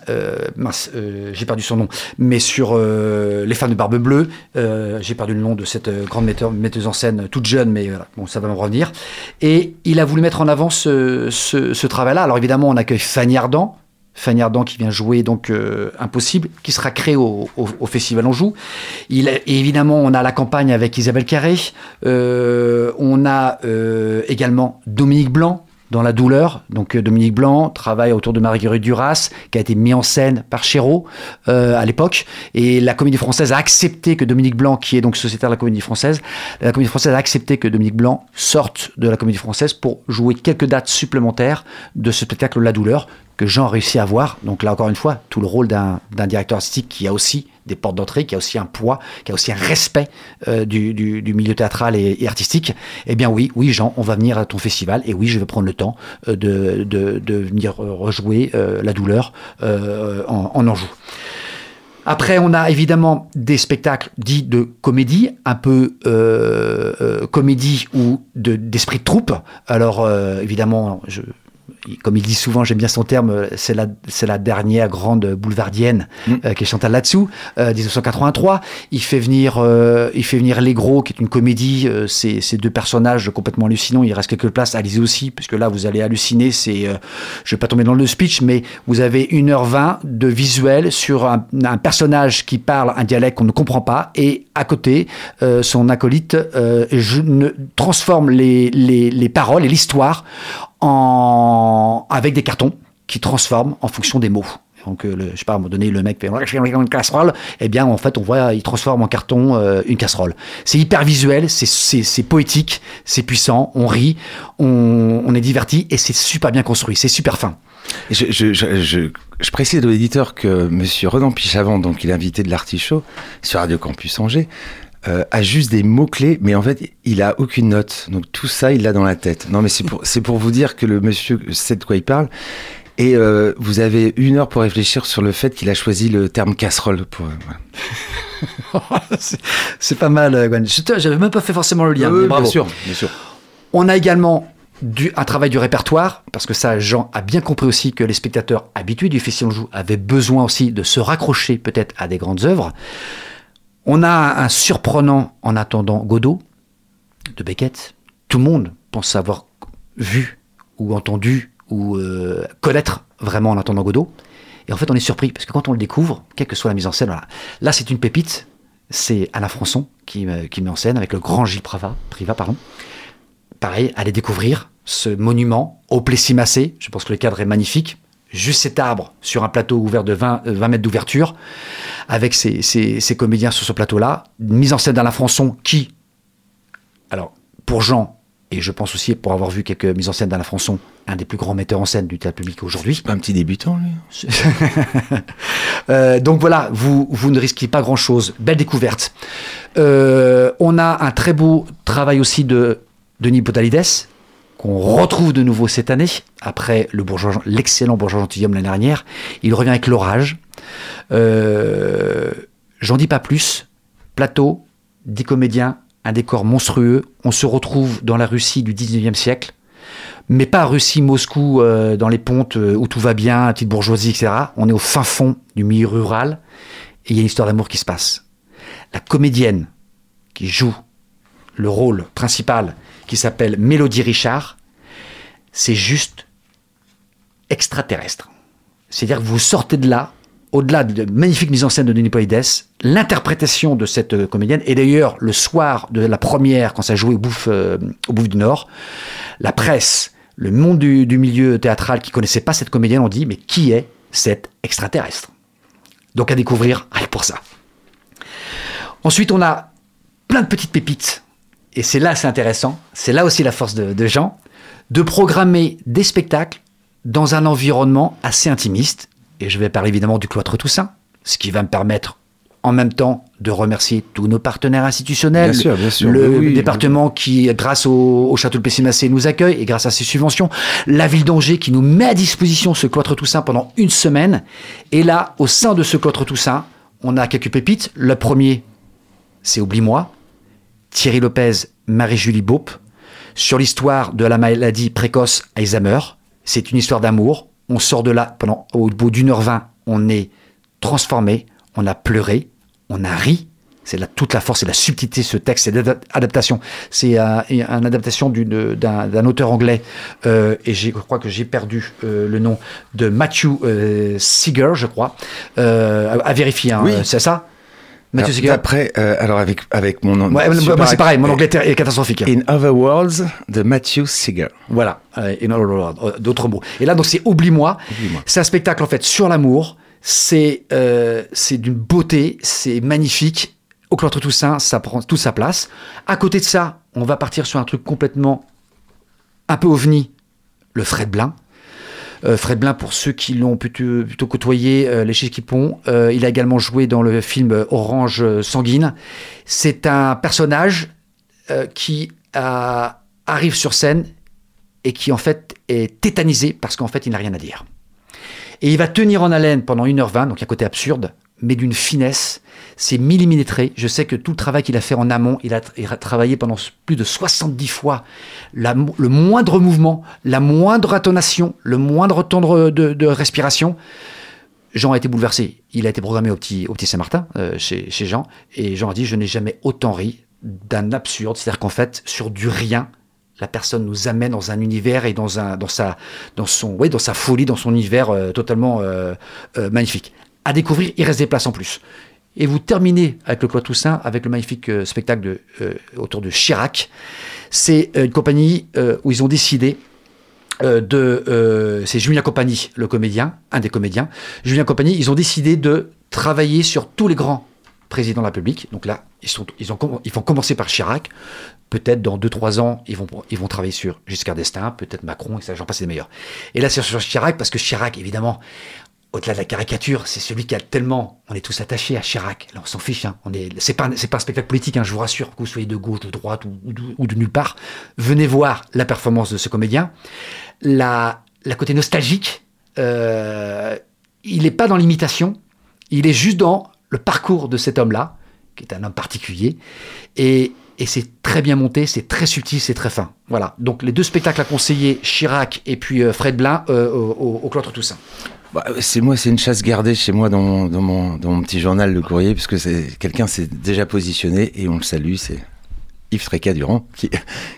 Speaker 2: euh, mince, euh, j'ai perdu son nom, mais sur Les femmes de barbe bleue, j'ai perdu le nom de cette grande metteuse en scène toute jeune, mais bon, ça va me revenir. Et il a voulu mettre en avant ce, ce- ce travail-là. Alors évidemment, on accueille Fanny Ardant, Fanny Ardant qui vient jouer donc euh, Impossible, qui sera créé au, Festival Anjou. Il, évidemment, on a la campagne avec Isabelle Carré. Euh, on a euh, également Dominique Blanc dans La douleur. Donc Dominique Blanc travaille autour de Marguerite Duras, qui a été mis en scène par Chéreau à l'époque. Et la Comédie Française a accepté que Dominique Blanc, qui est donc sociétaire de la Comédie Française, la Comédie Française a accepté que Dominique Blanc sorte de la Comédie Française pour jouer quelques dates supplémentaires de ce spectacle La douleur que Jean a réussi à voir. Donc là, encore une fois, tout le rôle d'un directeur artistique qui a aussi des portes d'entrée, qui a aussi un poids, qui a aussi un respect euh, du, milieu théâtral et, artistique. Eh bien oui, oui Jean, on va venir à ton festival et oui, je vais prendre le temps euh, de, de, de venir euh, rejouer La douleur en, en Anjou. Après, on a évidemment des spectacles dits de comédie, un peu comédie ou de- d'esprit de, troupe. Alors, évidemment, je, comme il dit souvent, j'aime bien son terme, c'est la, c'est la dernière grande boulevardienne euh, qui est Chantal Latsou, euh, 1983. Il fait venir, euh, il fait venir Les Gros, qui est une comédie. ces deux personnages complètement hallucinants. Il reste quelques places. Allez-y aussi, puisque là, vous allez halluciner. C'est, je vais pas tomber dans le speech, mais vous avez 1h20 de visuel sur un, un personnage qui parle un dialecte qu'on ne comprend pas, et à côté, son acolyte je ne, transforme les, les, les paroles et l'histoire en, avec des cartons qui transforment en fonction des mots. Donc, euh, le, je sais pas, à un moment donné, le mec fait une casserole, eh bien, en fait, on voit, il transforme en carton euh, une casserole. C'est hyper visuel, c'est- poétique, c'est puissant, on rit, on, est diverti et c'est super bien construit, c'est super fin.
Speaker 1: Je, je précise aux éditeurs que Monsieur Renan Pichavant, donc il est invité de l'Artichaut sur Radio Campus Angers, euh, a juste des mots-clés, mais en fait, il a aucune note. Donc tout ça, il l'a dans la tête. Non, mais c'est pour, c'est pour vous dire que le monsieur sait de quoi il parle. Et euh, vous avez une heure pour réfléchir sur le fait qu'il a choisi le terme casserole. Pour, euh.
Speaker 2: C'est- pas mal, Gwen. J'avais même pas fait forcément le lien. Mais bravo.
Speaker 1: bien sûr, bien sûr.
Speaker 2: On a également du, un travail du répertoire, parce que ça, Jean a bien compris aussi que les spectateurs habitués du Festival Joue avaient besoin aussi de se raccrocher peut-être à des grandes œuvres. On a un surprenant en attendant Godot de Beckett. Tout le monde pense avoir vu ou entendu ou euh, connaître vraiment en attendant Godot. Et en fait, on est surpris parce que quand on le découvre, quelle que soit la mise en scène, là c'est une pépite. C'est Alain Françon qui, euh, met en scène avec le grand Gilles Privat, Privat pardon pareil, allez découvrir ce monument au Plessis-Massé. Je pense que le cadre est magnifique. Juste cet arbre sur un plateau ouvert de 20, euh, 20 mètres d'ouverture, avec ces, ces- ces comédiens sur ce plateau-là. Une mise en scène d'Alain Françon qui, alors, pour Jean, et je pense aussi pour avoir vu quelques mises en scène d'Alain Françon, un des plus grands metteurs en scène du théâtre public aujourd'hui.
Speaker 1: Pas un petit débutant, lui
Speaker 2: Euh, donc voilà, vous, vous ne risquez pas grand-chose. Belle découverte. Euh, on a un très beau travail aussi de Denis Podalides, qu'on retrouve de nouveau cette année, après l'excellent bourgeois gentilhomme l'année dernière. Il revient avec l'orage. Euh, J'en dis pas plus. Plateau, 10 comédiens, un décor monstrueux. On se retrouve dans la Russie du 19e siècle mais pas Russie, Moscou, euh, dans les pontes euh, où tout va bien, petite bourgeoisie, etc. On est au fin fond du milieu rural et il y a une histoire d'amour qui se passe. La comédienne qui joue le rôle principal, qui s'appelle Mélodie Richard, c'est juste extraterrestre. C'est-à-dire que vous sortez de là, au-delà de magnifique mise en scène de Denis Polides, l'interprétation de cette euh, comédienne, et d'ailleurs le soir de la première, quand ça jouait au Bouffe, euh, au Bouffe du Nord, la presse, le monde du, milieu théâtral qui connaissait pas cette comédienne ont dit mais qui est cette extraterrestre? Donc à découvrir, rien pour ça. Ensuite, on a plein de petites pépites, et c'est là c'est intéressant, c'est là aussi la force de, de Jean, de programmer des spectacles dans un environnement assez intimiste, et je vais parler évidemment du cloître Toussaint, ce qui va me permettre en même temps de remercier tous nos partenaires institutionnels,
Speaker 1: Bien sûr, bien sûr.
Speaker 2: le
Speaker 1: Oui, oui.
Speaker 2: département qui, grâce au, au château de Pessimacé, nous accueille et grâce à ses subventions, la ville d'Angers qui nous met à disposition ce cloître Toussaint pendant une semaine. Et là, au sein de ce cloître Toussaint, on a quelques pépites. Le premier, c'est Oublie-moi. Thierry Lopez, Marie-Julie Baupe, sur l'histoire de la maladie précoce Alzheimer. C'est une histoire d'amour. On sort de là pendant, au bout d'une heure vingt, on est transformé, on a pleuré, on a ri. C'est là toute la force et la subtilité de ce texte, c'est l'adaptation. C'est euh, une adaptation d'un auteur anglais, euh, et je crois que j'ai perdu euh, le nom, de Matthew euh, Seeger, je crois. À, à vérifier, hein,
Speaker 1: Oui.
Speaker 2: c'est ça? Matthew
Speaker 1: Alors,
Speaker 2: Seeger
Speaker 1: Après, euh, alors avec, avec mon.
Speaker 2: Ouais, moi c'est pareil, mon
Speaker 1: ac-
Speaker 2: anglais est catastrophique.
Speaker 1: In Other Worlds de Matthew Seeger.
Speaker 2: Voilà, euh, in other words, euh, d'autres mots. Et là, donc, c'est Oublie-moi. C'est un spectacle, en fait, sur l'amour. C'est euh, c'est d'une beauté, c'est magnifique. Au Cloître Toussaint, ça prend toute sa place. À côté de ça, on va partir sur un truc complètement un peu ovni, le Fred Blin. Euh, Fred Blin, pour ceux qui l'ont plutôt, plutôt côtoyé, euh, les Chiquipons, euh, il a également joué dans le film Orange Sanguine. C'est un personnage qui arrive sur scène et qui en fait est tétanisé parce qu'en fait il n'a rien à dire. Et il va tenir en haleine pendant 1h20, donc il y a un côté absurde, mais d'une finesse. C'est millimétré. Je sais que tout le travail qu'il a fait en amont, il a, il a travaillé pendant plus de 70 fois le moindre mouvement, la moindre intonation, le moindre temps de, respiration. Jean a été bouleversé. Il a été programmé au petit, Saint-Martin, euh, chez, Jean. Et Jean a dit Je n'ai jamais autant ri d'un absurde. C'est-à-dire qu'en fait, sur du rien, la personne nous amène dans un univers et dans, sa, dans, son, ouais, dans sa folie, dans son univers euh, totalement euh, magnifique. À découvrir, il reste des places en plus. Et vous terminez avec le Cloître Toussaint, avec le magnifique euh, spectacle euh, autour de Chirac. C'est euh, une compagnie où ils ont décidé de, c'est Julien Compagnie, le comédien, un des comédiens. Julien Compagnie, ils ont décidé de travailler sur tous les grands présidents de la République. Donc là, ils, sont, vont commencer par Chirac. Peut-être dans 2-3 ans, ils vont, travailler sur Giscard d'Estaing, peut-être Macron, et ça, j'en passe les meilleurs. Et là, c'est sur Chirac, parce que Chirac, évidemment, au-delà de la caricature, c'est celui qui a tellement. On est tous attachés à Chirac. On s'en fiche. Hein. On est. C'est pas. Un spectacle politique. Hein, je vous rassure. Que vous soyez de gauche, de droite ou, de, nulle part, venez voir la performance de ce comédien. La, côté nostalgique. euh, il n'est pas dans l'imitation. Il est juste dans le parcours de cet homme-là, qui est un homme particulier. Et, et c'est très bien monté, c'est très subtil, c'est très fin. Voilà. Donc les deux spectacles à conseiller, Chirac et puis euh, Fred Blin euh, au, au- au Cloître Toussaint.
Speaker 1: Bah, c'est moi, c'est une chasse gardée chez moi dans mon, dans mon, dans mon petit journal Le Courrier, puisque c'est quelqu'un s'est déjà positionné et on le salue, c'est Yves Tréca-Durand qui,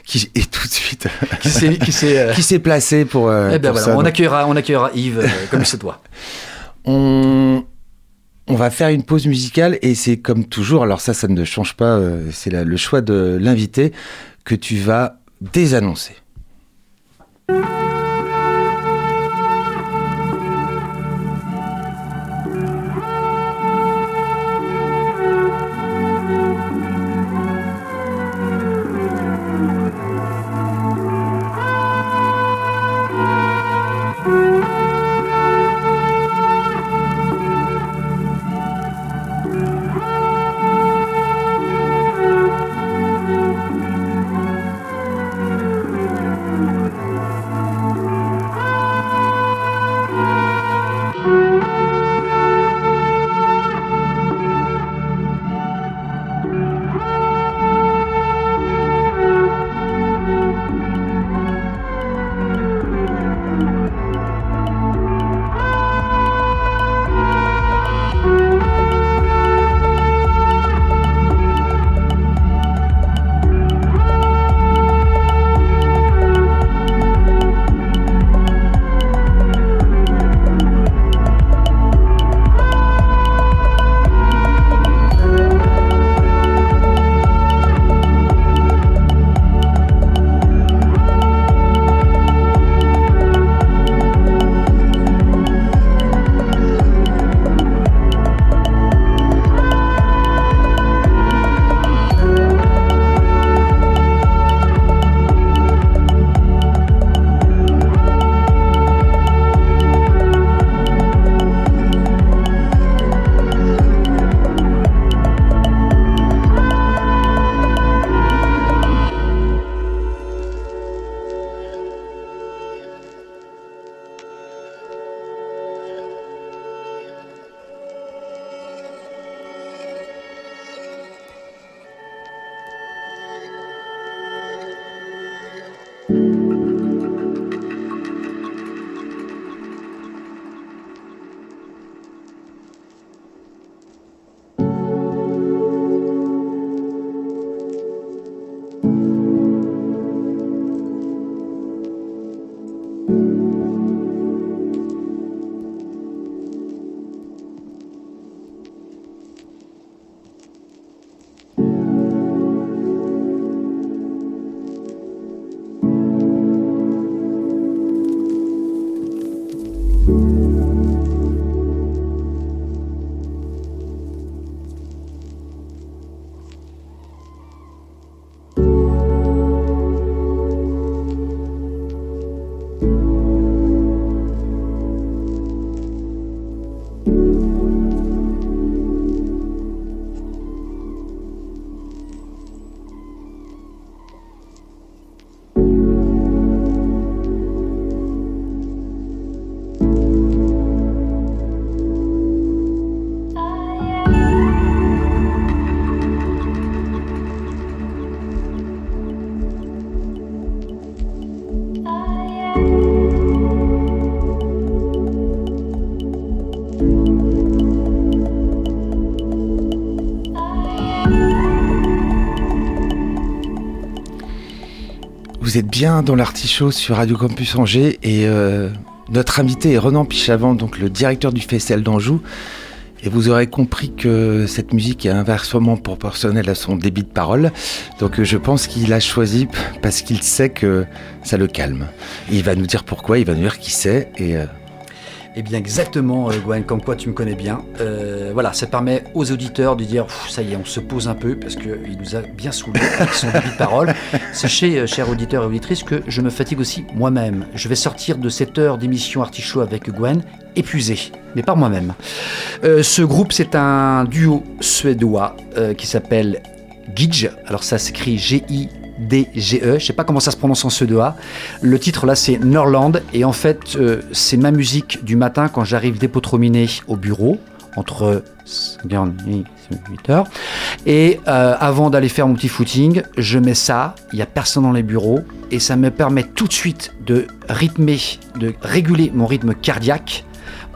Speaker 1: qui est tout de suite
Speaker 2: Qui s'est, qui s'est, euh,
Speaker 1: qui s'est placé pour. euh,
Speaker 2: eh ben
Speaker 1: pour
Speaker 2: voilà,
Speaker 1: ça.
Speaker 2: on
Speaker 1: Donc,
Speaker 2: accueillera, on accueillera Yves euh, comme il se doit.
Speaker 1: on, on va faire une pause musicale et c'est comme toujours, alors ça, ça ne change pas, c'est la- le choix de l'invité que tu vas désannoncer. Vous êtes bien dans l'artichaut sur Radio Campus Angers et euh, notre invité est Renan Pichavant, donc le directeur du Festival d'Anjou. Et vous aurez compris que cette musique est inversement proportionnelle à son débit de parole. Donc je pense qu'il a choisi parce qu'il sait que ça le calme. il va nous dire pourquoi, il va nous dire qui c'est. Et euh,
Speaker 2: eh bien exactement, euh, Gwen, comme quoi tu me connais bien. Euh, voilà, ça permet aux auditeurs de dire, ça y est, on se pose un peu, parce qu'il nous a bien saoulé avec son débit de parole. Sachez, euh, chers auditeurs et auditrices, que je me fatigue aussi moi-même. Je vais sortir de cette heure d'émission Artichaut avec Gwen épuisé, mais par moi-même. ce groupe, c'est un duo suédois qui s'appelle Gidge. Alors ça s'écrit G-I D-G-E. Je ne sais pas comment ça se prononce en suédois. Le titre là, c'est Norland. Et en fait, euh, c'est ma musique du matin quand j'arrive dépotrominé au bureau, entre 5 et 8 heures. Et euh, avant d'aller faire mon petit footing, je mets ça. Il n'y a personne dans les bureaux. Et ça me permet tout de suite de rythmer, de réguler mon rythme cardiaque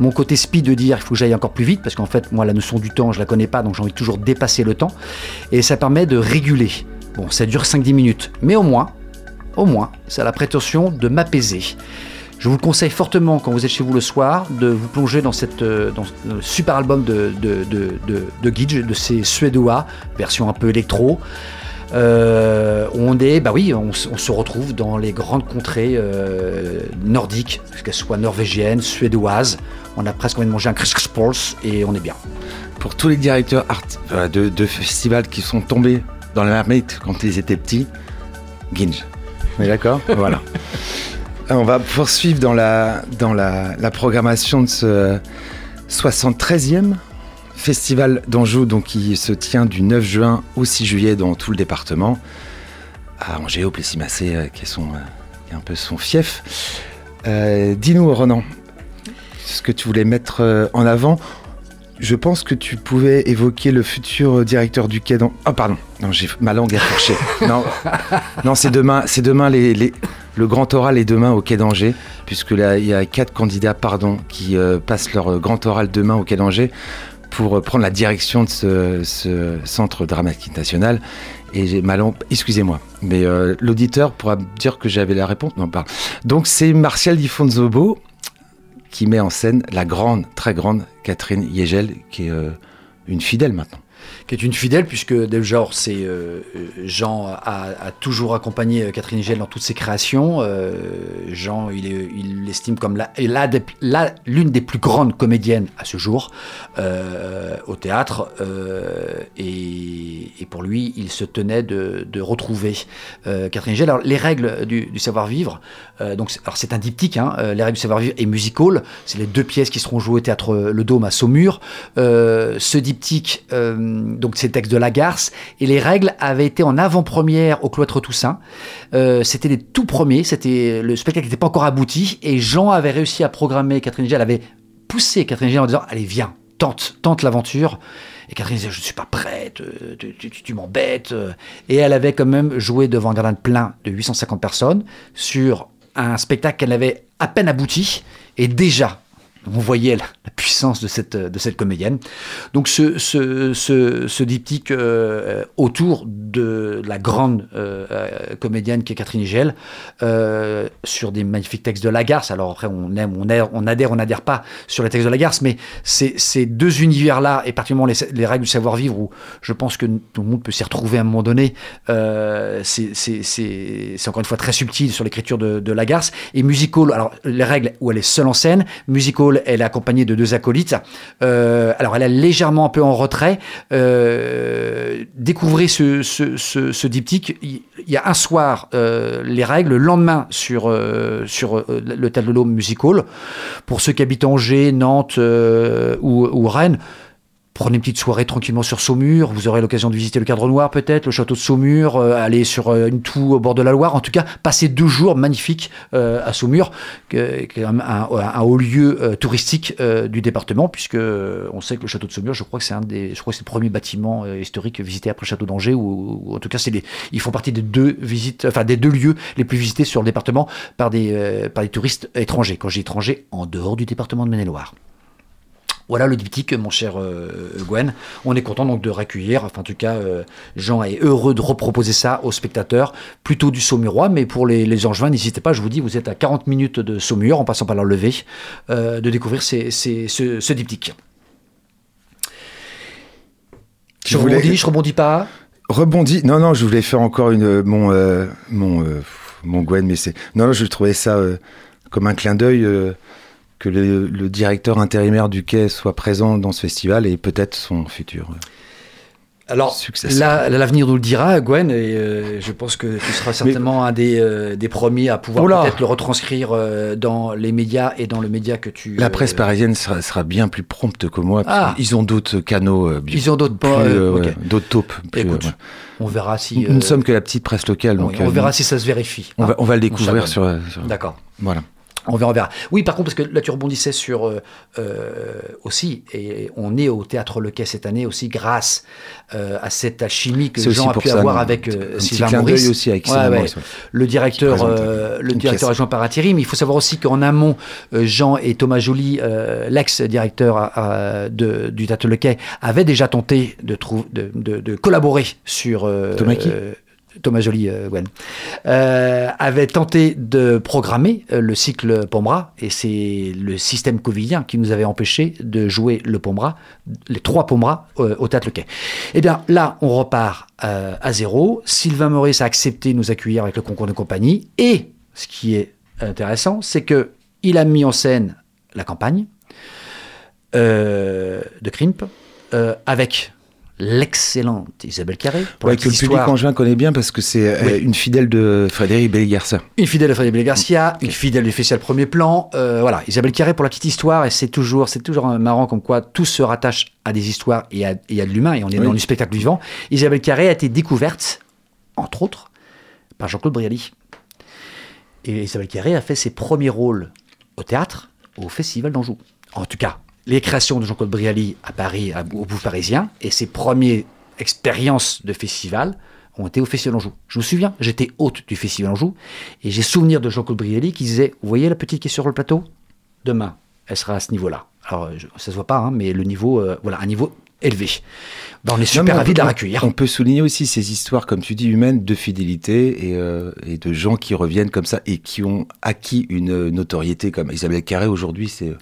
Speaker 2: mon côté speed de dire il faut que j'aille encore plus vite parce qu'en fait moi la notion du temps je la connais pas donc j'ai envie de toujours dépasser le temps et ça permet de réguler Bon, ça dure 5-10 minutes, mais au moins, au moins, ça a la prétention de m'apaiser. Je vous conseille fortement, quand vous êtes chez vous le soir, de vous plonger dans, cette, euh, ce super album de, de, de, de, de ces Suédois, version un peu électro. Euh, on est, bah oui, on, se retrouve dans les grandes contrées euh, nordiques, qu'elles soient norvégiennes, suédoises. On a presque envie de manger un Pulse et on est bien.
Speaker 1: Pour tous les directeurs de, de festivals qui sont tombés dans la marmite quand ils étaient petits, Ginge. On est d'accord Voilà. On va poursuivre dans la, dans la, programmation de ce 73e festival d'Anjou, donc qui se tient du 9 juin au 6 juillet dans tout le département, à Angers, au Plessis-Massé, euh, qui, est son, euh, qui est un peu son fief. Euh, dis-nous, Ronan, ce que tu voulais mettre en avant. Je pense que tu pouvais évoquer le futur directeur du quai dans... Oh pardon, non, j'ai ma langue a fourché. non, non c'est demain, c'est demain les, le grand oral est demain au quai d'Angers, puisque là, il y a quatre candidats pardon, qui euh, passent leur grand oral demain au quai d'Angers pour euh, prendre la direction de ce, centre dramatique national. Et j'ai ma langue, excusez-moi, mais euh, l'auditeur pourra dire que j'avais la réponse. Non, pas. Donc c'est Martial Di Fonzobo qui met en scène la grande, très grande Catherine Yegel, qui est euh, une fidèle maintenant
Speaker 2: qui est une fidèle, puisque genre, c'est euh, Jean a, toujours accompagné euh, Catherine Hegel dans toutes ses créations. Euh, Jean, il l'estime comme l'une des plus grandes comédiennes à ce jour au théâtre. Et, pour lui, il se tenait de, retrouver Catherine Hegel. Alors, les règles du, savoir-vivre, donc c'est un diptyque, hein, les règles du savoir-vivre et musical, c'est les deux pièces qui seront jouées au théâtre Le Dôme à Saumur. ce diptyque donc c'est le texte de Lagarce, et les règles avaient été en avant-première au Cloître Toussaint. Euh, c'était les tout premiers, c'était le spectacle n'était pas encore abouti, et Jean avait réussi à programmer, Catherine Gell avait poussé Catherine Gell en disant allez viens, tente, tente l'aventure. Et Catherine disait, je ne suis pas prête, euh, tu, m'embêtes. Et elle avait quand même joué devant un gradin plein de 850 personnes sur un spectacle qu'elle avait à peine abouti. Et déjà, on voyait la, puissance de cette, comédienne. Donc ce, diptyque euh, autour de la grande euh, euh, comédienne qui est Catherine Higel, sur des magnifiques textes de Lagarce. Alors après, on aime, on, adhère, on adhère, n'adhère pas sur les textes de Lagarce, mais ces, deux univers-là, et particulièrement les, les, règles du savoir-vivre, où je pense que tout le monde peut s'y retrouver à un moment donné, c'est encore une fois très subtil sur l'écriture de, Lagarce. Et musical, alors les règles où elle est seule en scène, musical elle est accompagnée de deux acolytes. Euh, alors, elle est légèrement un peu en retrait. Euh, découvrez ce, diptyque. Il y a un soir, euh, les règles, le lendemain sur, sur le tableau musical. Pour ceux qui habitent Angers, Nantes ou Rennes, Prenez une petite soirée tranquillement sur Saumur, vous aurez l'occasion de visiter le cadre noir peut-être, le château de Saumur, euh, aller sur euh, une toux au bord de la Loire, en tout cas passer deux jours magnifiques euh, à Saumur, qui est un, haut lieu touristique du département, puisque on sait que le château de Saumur, je crois que c'est un des, je crois que c'est le premier bâtiment historique visité après le château d'Angers, ou, en tout cas c'est les, ils font partie des deux visites, enfin des deux lieux les plus visités sur le département par des, par des touristes étrangers. Quand j'ai étranger, en dehors du département de Maine-et-Loire. Voilà le diptyque, mon cher euh, Gwen. On est content donc de recueillir, enfin en tout cas, euh, Jean est heureux de reproposer ça aux spectateurs, plutôt du Saumurois, mais pour les, les Angevins, n'hésitez pas, je vous dis, vous êtes à 40 minutes de Saumur, en passant par leur lever, euh, de découvrir ce, ce, diptyque. Je
Speaker 1: voulais-
Speaker 2: rebondis, je rebondis pas.
Speaker 1: Rebondis. Non, non, je voulais faire encore une mon mon mon Gwen, mais c'est non, non, je trouvais ça comme un clin d'œil que le, le directeur intérimaire du quai soit présent dans ce festival et peut-être son futur. euh,
Speaker 2: Alors, là, l'avenir nous le dira, Gwen, et euh, je pense que tu seras certainement un des, euh, des premiers à pouvoir peut-être le retranscrire euh, dans les médias et dans le média que tu.
Speaker 1: La presse parisienne sera, sera bien plus prompte que moi.
Speaker 2: Ah.
Speaker 1: qu'ils ont d'autres canaux.
Speaker 2: Ils ont d'autres
Speaker 1: plus,
Speaker 2: pas, ok.
Speaker 1: ouais, d'autres taupes. plus,
Speaker 2: Écoute,
Speaker 1: ouais.
Speaker 2: On verra si.
Speaker 1: Nous ne sommes que la petite presse locale, donc
Speaker 2: on verra si ça se vérifie.
Speaker 1: on
Speaker 2: hein.
Speaker 1: va, on va le découvrir sur, sur-
Speaker 2: D'accord.
Speaker 1: Voilà.
Speaker 2: On verra, on verra. Oui, par contre, parce que là, tu rebondissais sur euh, euh, aussi, et on est au Théâtre Le Quai cette année aussi grâce euh, à cette alchimie que Jean a pu
Speaker 1: ça,
Speaker 2: avoir avec euh, Sylvain Maurice.
Speaker 1: aussi avec
Speaker 2: Ouais,
Speaker 1: Sylvain
Speaker 2: ouais.
Speaker 1: Maurice, ouais.
Speaker 2: Le directeur,
Speaker 1: présente,
Speaker 2: euh, le directeur adjoint par intérim. Il faut savoir aussi qu'en amont, Jean et Thomas Joly, euh, l'ex-directeur du Théâtre Le Quai, avaient déjà tenté de, de, de- de collaborer sur.
Speaker 1: Thomas qui?
Speaker 2: euh, Thomas Joly, euh, Gwen, euh, avait tenté de programmer euh, le cycle Pombra, et c'est le système covidien qui nous avait empêché de jouer le Pombra, les trois Pombra euh, au Le Quai. Eh bien là, on repart à zéro. Sylvain Maurice a accepté de nous accueillir avec le concours de compagnie, et ce qui est intéressant, c'est que il a mis en scène la campagne de Crimp avec l'excellente Isabelle Carré. Pour
Speaker 1: Ouais,
Speaker 2: la
Speaker 1: que le public angevin connaît bien parce que c'est euh,
Speaker 2: Oui.
Speaker 1: une fidèle de Frédéric Bellegarça.
Speaker 2: Une fidèle de Frédéric Garcia, une fidèle du Festival Premier Plan. euh, voilà, Isabelle Carré pour la petite histoire, et c'est toujours, c'est toujours marrant comme quoi tout se rattache à des histoires et à, et à de l'humain, et on est
Speaker 1: Oui.
Speaker 2: dans du spectacle vivant. Isabelle Carré a été découverte, entre autres, par Jean-Claude Brialy. Et Isabelle Carré a fait ses premiers rôles au théâtre, au Festival d'Anjou. En tout cas, les créations de Jean-Claude Brialy à Paris, à- au Bouffe parisien, et ses premières expériences de festival ont été au Festival d'Anjou. Je me souviens, j'étais hôte du Festival d'Anjou, et j'ai souvenir de Jean-Claude Brialy qui disait Vous voyez la petite qui est sur le plateau? Demain, elle sera à ce niveau-là. Alors, je- ça se voit pas, hein, mais le niveau, euh, voilà, un niveau élevé. Ben, on est super
Speaker 1: on
Speaker 2: ravis
Speaker 1: peut-
Speaker 2: de la accueillir.
Speaker 1: On peut souligner aussi ces histoires, comme tu dis, humaines, de fidélité et, euh, et de gens qui reviennent comme ça et qui ont acquis une notoriété comme Isabelle Carré aujourd'hui. C'est euh,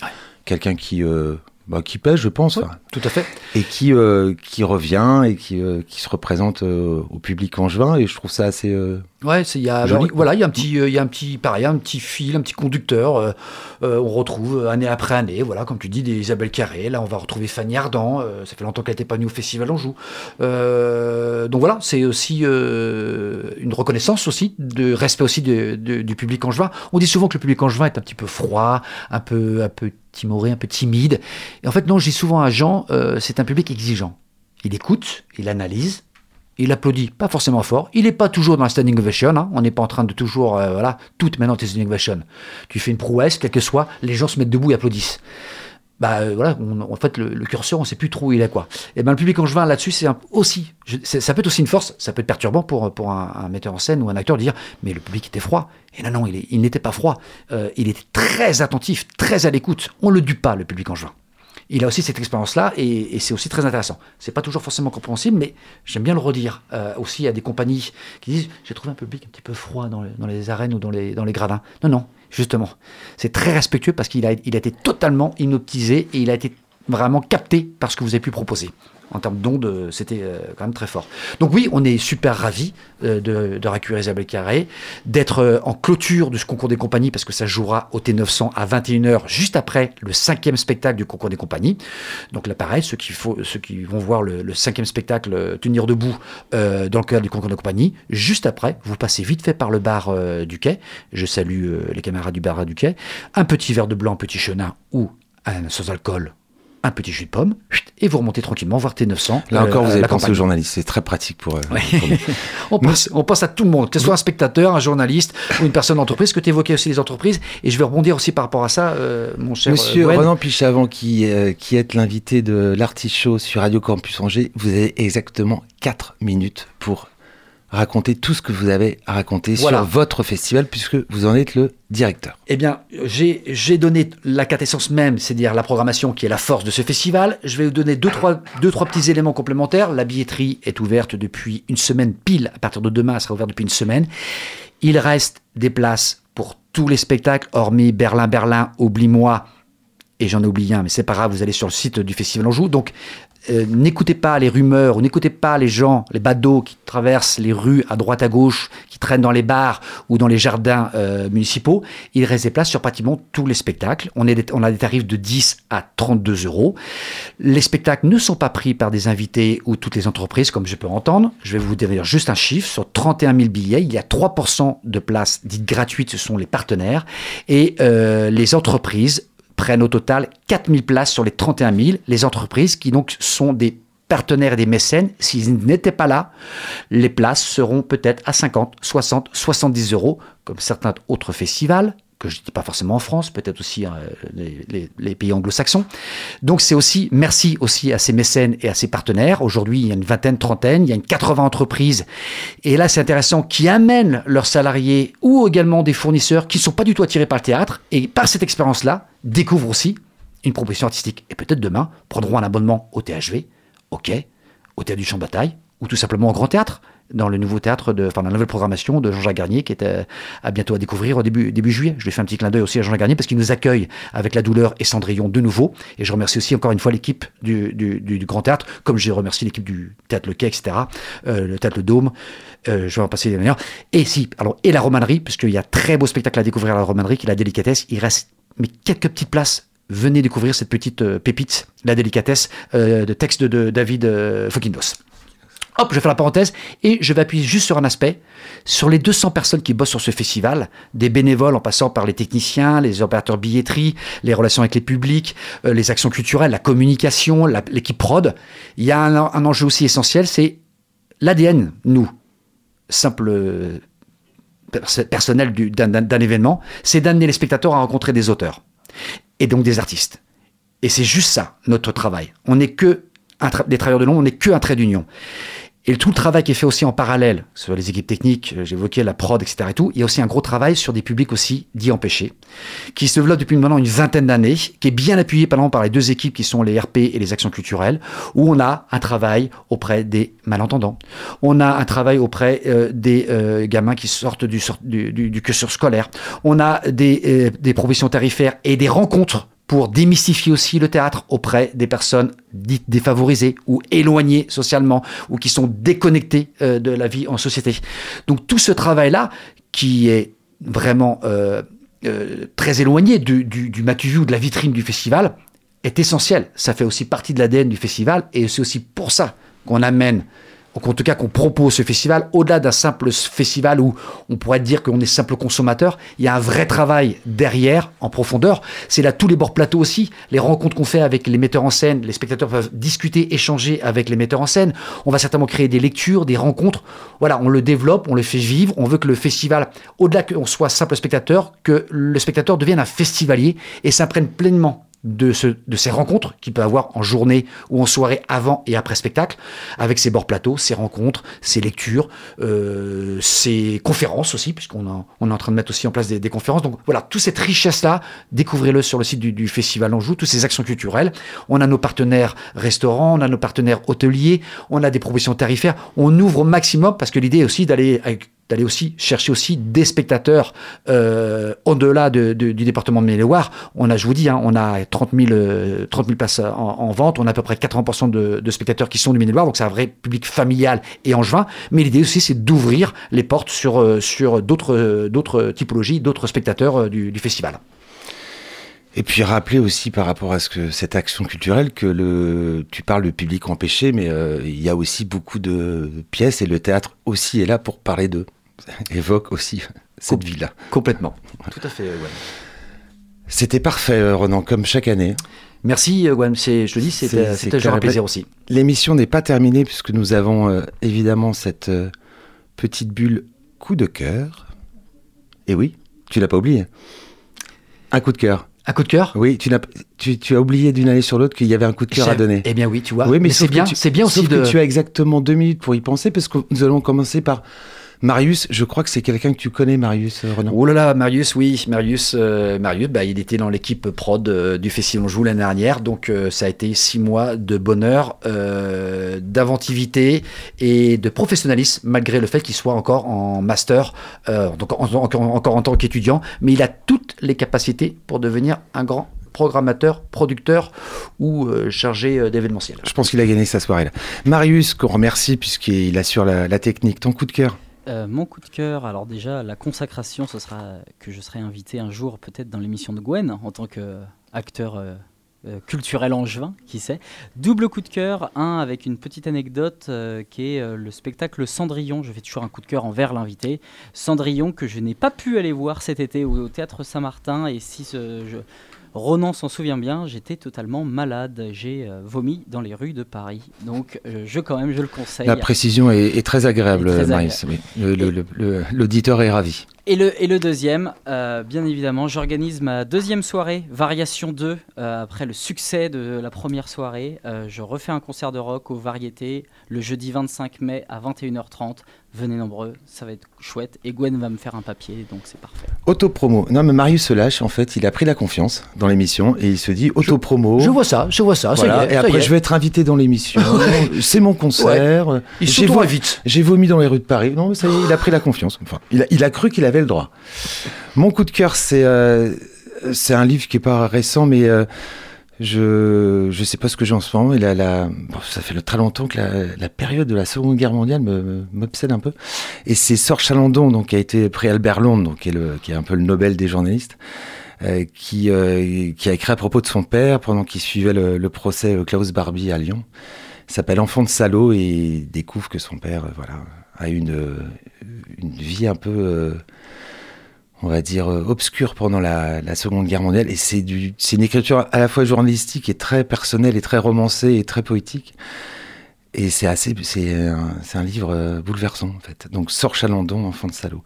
Speaker 1: quelqu'un qui, euh, bah, qui pèse, je pense,
Speaker 2: tout à fait.
Speaker 1: et qui, euh, qui revient et qui, euh, qui se représente euh, au public angevin. Et je trouve ça assez.
Speaker 2: Ouais, c'est- il y a,
Speaker 1: Joli,
Speaker 2: alors, voilà, il y a un petit, il y a un petit, pareil, un petit fil, un petit conducteur. on retrouve année après année, voilà, comme tu dis, des Isabelle Carré. Là, on va retrouver Fanny Ardant. ça fait longtemps qu'elle n'était pas venue au Festival Anjou. Donc voilà, c'est aussi une reconnaissance aussi, de respect aussi de- de- du public angevin. On dit souvent que le public angevin est un petit peu froid, un peu, un peu timoré, un peu timide. Et en fait, non, dis souvent à Jean, euh, c'est un public exigeant. Il écoute, il analyse, il applaudit, pas forcément fort. Il n'est pas toujours dans la standing ovation. hein. On n'est pas en train de toujours, euh, voilà, toutes maintenant tes standing ovation. Tu fais une prouesse, quel que soit, les gens se mettent debout et applaudissent. Bah euh, voilà, on- en fait le, curseur, on sait plus trop où il est quoi. Et ben le public angevin là-dessus, c'est aussi, ça peut être aussi une force, ça peut être perturbant pour pour un, metteur en scène ou un acteur de dire, mais le public était froid. Et non non, il, n'était pas froid. Euh, il était très attentif, très à l'écoute. On le dupe pas le public angevin. Il a aussi cette expérience-là et, et c'est aussi très intéressant. C'est pas toujours forcément compréhensible, mais j'aime bien le redire euh, aussi à des compagnies qui disent j'ai trouvé un public un petit peu froid dans, dans les arènes ou dans les, dans les gradins. Non, non, justement. C'est très respectueux parce qu'il a, été totalement hypnotisé et il a été vraiment capté par ce que vous avez pu proposer. En termes d'ondes, euh, c'était euh, quand même très fort. Donc oui, on est super ravis euh, de, de récupérer Isabelle Carré, d'être en clôture de ce concours des compagnies, parce que ça jouera au T900 à 21h, juste après le cinquième spectacle du concours des compagnies. Donc là, pareil, ceux qui, faut, ceux qui vont voir le, cinquième spectacle tenir debout dans le cadre du concours des compagnies, juste après, vous passez vite fait par le bar du quai. Je salue les camarades du bar du quai. Un petit verre de blanc, petit chenin ou un sans alcool un petit jus de pomme, et vous remontez tranquillement voir T900.
Speaker 1: Là
Speaker 2: euh,
Speaker 1: encore, vous avez pensé
Speaker 2: campagne.
Speaker 1: aux journalistes. C'est très pratique pour.
Speaker 2: Oui.
Speaker 1: nous.
Speaker 2: on, pense, on pense à tout le monde, que ce soit un spectateur, un journaliste ou une personne d'entreprise, que tu évoquais aussi les entreprises. Et je vais rebondir aussi par rapport à ça, euh, mon cher
Speaker 1: Monsieur
Speaker 2: euh, Gwen.
Speaker 1: Ronan Pichavant, qui, euh, qui est l'invité de l'Artichaut sur Radio Campus Angers, vous avez exactement 4 minutes pour raconter tout ce que vous avez à raconter
Speaker 2: Voilà.
Speaker 1: sur votre festival, puisque vous en êtes le directeur.
Speaker 2: Eh bien, j'ai j'ai donné la quintessence même, c'est-à-dire la programmation qui est la force de ce festival. Je vais vous donner deux trois, deux, trois petits éléments complémentaires. La billetterie est ouverte depuis une semaine pile. À partir de demain, elle sera ouverte depuis une semaine. Il reste des places pour tous les spectacles, hormis Berlin, Berlin, oublie-moi. Et j'en ai oublié un, mais c'est pas grave, vous allez sur le site du Festival Anjou. Donc, euh, n'écoutez pas les rumeurs ou n'écoutez pas les gens, les badauds qui traversent les rues à droite à gauche, qui traînent dans les bars ou dans les jardins euh, municipaux. Il reste des places sur pratiquement tous les spectacles. On, a des tarifs de 10 à 32 euros. Les spectacles ne sont pas pris par des invités ou toutes les entreprises, comme je peux entendre. Je vais vous dire juste un chiffre. Sur 31 000 billets, il y a 3% de places dites gratuites, ce sont les partenaires. Et euh, les entreprises prennent au total 4000 places sur les 31 000. Les entreprises qui donc sont des partenaires et des mécènes, s'ils n'étaient pas là, les places seront peut-être à 50, 60, 70 euros, comme certains autres festivals que je ne dis pas forcément en France, peut-être aussi les, les- les pays anglo-saxons. Donc c'est aussi, merci aussi à ces mécènes et à ces partenaires. Aujourd'hui, il y a une vingtaine, trentaine, il y a une 80 entreprises. Et là, c'est intéressant, qui amènent leurs salariés ou également des fournisseurs qui ne sont pas du tout attirés par le théâtre et par cette expérience-là, découvrent aussi une proposition artistique. Et peut-être demain, prendront un abonnement au THV, au Quai, au Théâtre du Champ de Bataille, ou tout simplement au Grand Théâtre, dans le nouveau théâtre, de, enfin, la nouvelle programmation de Jean-Jacques Garnier, qui est euh, à bientôt à découvrir au début, début juillet. Je lui fais un petit clin d'œil aussi à Jean-Jacques Garnier, parce qu'il nous accueille avec La Douleur et Cendrillon de nouveau. Et je remercie aussi encore une fois l'équipe du- du Grand Théâtre, comme j'ai remercié l'équipe du Théâtre Le Quai, etc., euh, le Théâtre Le Dôme. Euh, je vais en passer les meilleurs. Et si, alors, et la Romanerie, puisqu'il y a très beau spectacle à découvrir à la Romanerie, qui est la délicatesse. Il reste mais quelques petites places venez découvrir cette petite euh, pépite, la délicatesse euh, de texte de, David euh, Fokindos. Hop, je fais la parenthèse et je vais appuyer juste sur un aspect. Sur les 200 personnes qui bossent sur ce festival, des bénévoles en passant par les techniciens, les opérateurs billetterie, les relations avec les publics, les actions culturelles, la communication, l'équipe prod, il y a un, enjeu aussi essentiel, c'est l'ADN, nous, simple personnel du- d'un événement, c'est d'amener les spectateurs à rencontrer des auteurs et donc des artistes. Et c'est juste ça, notre travail. On n'est que des travailleurs de l'ombre, on n'est que un trait d'union. Et tout le travail qui est fait aussi en parallèle sur les équipes techniques, euh, j'évoquais la prod, etc. Et tout, il y a aussi un gros travail sur des publics aussi dits empêchés, qui se développe depuis maintenant une vingtaine d'années, qui est bien appuyé par les deux équipes qui sont les RP et les actions culturelles, où on a un travail auprès des malentendants. On a un travail auprès euh, des euh, gamins qui sortent du, du, scolaire. On a des, euh, des propositions tarifaires et des rencontres pour démystifier aussi le théâtre auprès des personnes dites défavorisées ou éloignées socialement ou qui sont déconnectées euh, de la vie en société. Donc tout ce travail-là, qui est vraiment euh, euh, très éloigné du, du, du de la vitrine du festival, est essentiel. Ça fait aussi partie de l'ADN du festival et c'est aussi pour ça qu'on amène en tout cas qu'on propose ce festival, au-delà d'un simple festival où on pourrait dire qu'on est simple consommateur, il y a un vrai travail derrière, en profondeur. C'est là tous les bords plateaux aussi, les rencontres qu'on fait avec les metteurs en scène, les spectateurs peuvent discuter, échanger avec les metteurs en scène. On va certainement créer des lectures, des rencontres. Voilà, on le développe, on le fait vivre. On veut que le festival, au-delà qu'on soit simple spectateur, que le spectateur devienne un festivalier et s'imprègne pleinement de, ce, de ces rencontres qu'il peut avoir en journée ou en soirée avant et après spectacle, avec ses bords plateaux, ses rencontres, ses lectures, euh, ses conférences aussi, puisqu'on on est en train de mettre aussi en place des, des conférences. Donc voilà, toute cette richesse-là, découvrez-le sur le site du, du Festival Anjou, toutes ces actions culturelles. On a nos partenaires restaurants, on a nos partenaires hôteliers, on a des propositions tarifaires. On ouvre au maximum parce que l'idée est aussi d'aller d'aller aussi chercher aussi des spectateurs euh, au-delà de- de- du département de Maine-et-Loire. On a, je vous dis, hein, on a 30 000, euh, 30 000 places en, en vente, on a à peu près 80% de, spectateurs qui sont du Maine-et-Loire, donc c'est un vrai public familial et angevin. Mais l'idée aussi, c'est d'ouvrir les portes sur, euh, sur d'autres typologies, d'autres spectateurs du, festival.
Speaker 1: Et puis rappeler aussi par rapport à ce que cette action culturelle que le tu parles de public empêché, mais il y a aussi beaucoup de pièces et le théâtre aussi est là pour parler d'eux. Évoque aussi cette vie-là.
Speaker 2: Complètement. Tout à fait, ouais.
Speaker 1: C'était parfait, euh, Ronan, comme chaque année.
Speaker 2: Merci, euh. C'est- Je te dis,
Speaker 1: C'est-
Speaker 2: c'était toujours un plaisir aussi.
Speaker 1: L'émission n'est pas terminée puisque nous avons euh, évidemment cette euh, petite bulle coup de cœur. Et oui, tu l'as pas oublié. Un coup de cœur.
Speaker 2: Un coup de cœur?
Speaker 1: Oui, tu, n'as, tu, tu as oublié d'une année sur l'autre qu'il y avait un coup de cœur à donner.
Speaker 2: Eh bien oui, tu vois.
Speaker 1: oui, mais,
Speaker 2: mais c'est bien, c'est bien aussi
Speaker 1: sauf
Speaker 2: de.
Speaker 1: que tu as exactement deux minutes pour y penser parce que nous allons commencer par Marius. Je crois que c'est quelqu'un que tu connais, Marius euh, Renan.
Speaker 2: Oh là là, Marius, oui, Marius, euh, Marius, bah, il était dans l'équipe prod euh, du Festival Anjou l'année dernière, donc euh, ça a été six mois de bonheur, d'inventivité et de professionnalisme, malgré le fait qu'il soit encore en master, donc en- en- encore, en tant qu'étudiant, mais il a toutes les capacités pour devenir un grand programmateur, producteur ou euh, chargé d'événementiel.
Speaker 1: Je pense qu'il a gagné sa soirée là. Marius, qu'on remercie puisqu'il assure la, la technique. Ton coup de cœur?
Speaker 3: Euh, mon coup de cœur, alors déjà, la consacration, ce sera que je serai invité un jour peut-être dans l'émission de Gwen en tant qu'acteur euh, euh, culturel angevin, qui sait. Double coup de cœur, un avec une petite anecdote euh, qui est euh, le spectacle Cendrillon. Je fais toujours un coup de cœur envers l'invité. Cendrillon que je n'ai pas pu aller voir cet été au, Théâtre Saint-Martin et si je- Ronan s'en souvient bien, j'étais totalement malade. J'ai euh, vomi dans les rues de Paris. Donc euh, je quand même, je le conseille.
Speaker 1: La précision est, est très agréable,
Speaker 3: Est très
Speaker 1: oui. Le- L'auditeur est ravi.
Speaker 3: Et le, et le deuxième, euh, bien évidemment, j'organise ma deuxième soirée, Variation 2, euh, après le succès de la première soirée. Euh, je refais un concert de rock aux variétés le jeudi 25 mai à 21h30. Venez nombreux, ça va être chouette. Et Gwen va me faire un papier, donc c'est parfait.
Speaker 1: Autopromo. Non, mais Marius se lâche. En fait, il a pris la confiance dans l'émission et il se dit autopromo.
Speaker 2: Je vois ça, je vois ça, ça
Speaker 1: Voilà.
Speaker 2: y est.
Speaker 1: et
Speaker 2: ça
Speaker 1: après,
Speaker 2: y est.
Speaker 1: je vais être invité dans l'émission. C'est mon concert.
Speaker 2: Il
Speaker 1: J'ai vo-
Speaker 2: s'auto-invite.
Speaker 1: J'ai vomi dans les rues de Paris. Non, mais ça y est, il a pris la confiance. Enfin, il a, il a cru qu'il avait le droit. Mon coup de cœur, c'est euh, un livre qui est pas récent, mais euh, je je sais pas ce que j'ai en ce moment. Ça fait très longtemps que la, période de la Seconde Guerre mondiale m'obsède un peu. Et c'est Sor Chalandon, donc qui a été prix Albert Londres, donc qui est un peu le Nobel des journalistes. euh, qui, qui a écrit à propos de son père pendant qu'il suivait le, procès Klaus Barbie à Lyon. S'appelle Enfant de salaud et découvre que son père voilà, a une, une vie un peu, on va dire, euh, obscure pendant la, Seconde Guerre mondiale. Et c'est une écriture à la fois journalistique et très personnelle et très romancée et très poétique. Et c'est assez, c'est un, livre euh, bouleversant en fait. Donc Sors Chalandon, Enfant de salaud.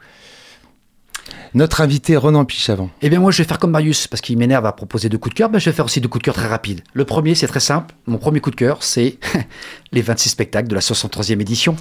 Speaker 1: Notre invité Ronan Pichavant.
Speaker 2: Eh bien, moi, je vais faire comme Marius, parce qu'il m'énerve à proposer deux coups de cœur. Ben, je vais faire aussi deux coups de cœur très rapides. Le premier, c'est très simple. Mon premier coup de cœur, c'est les 26 spectacles de la 63e édition.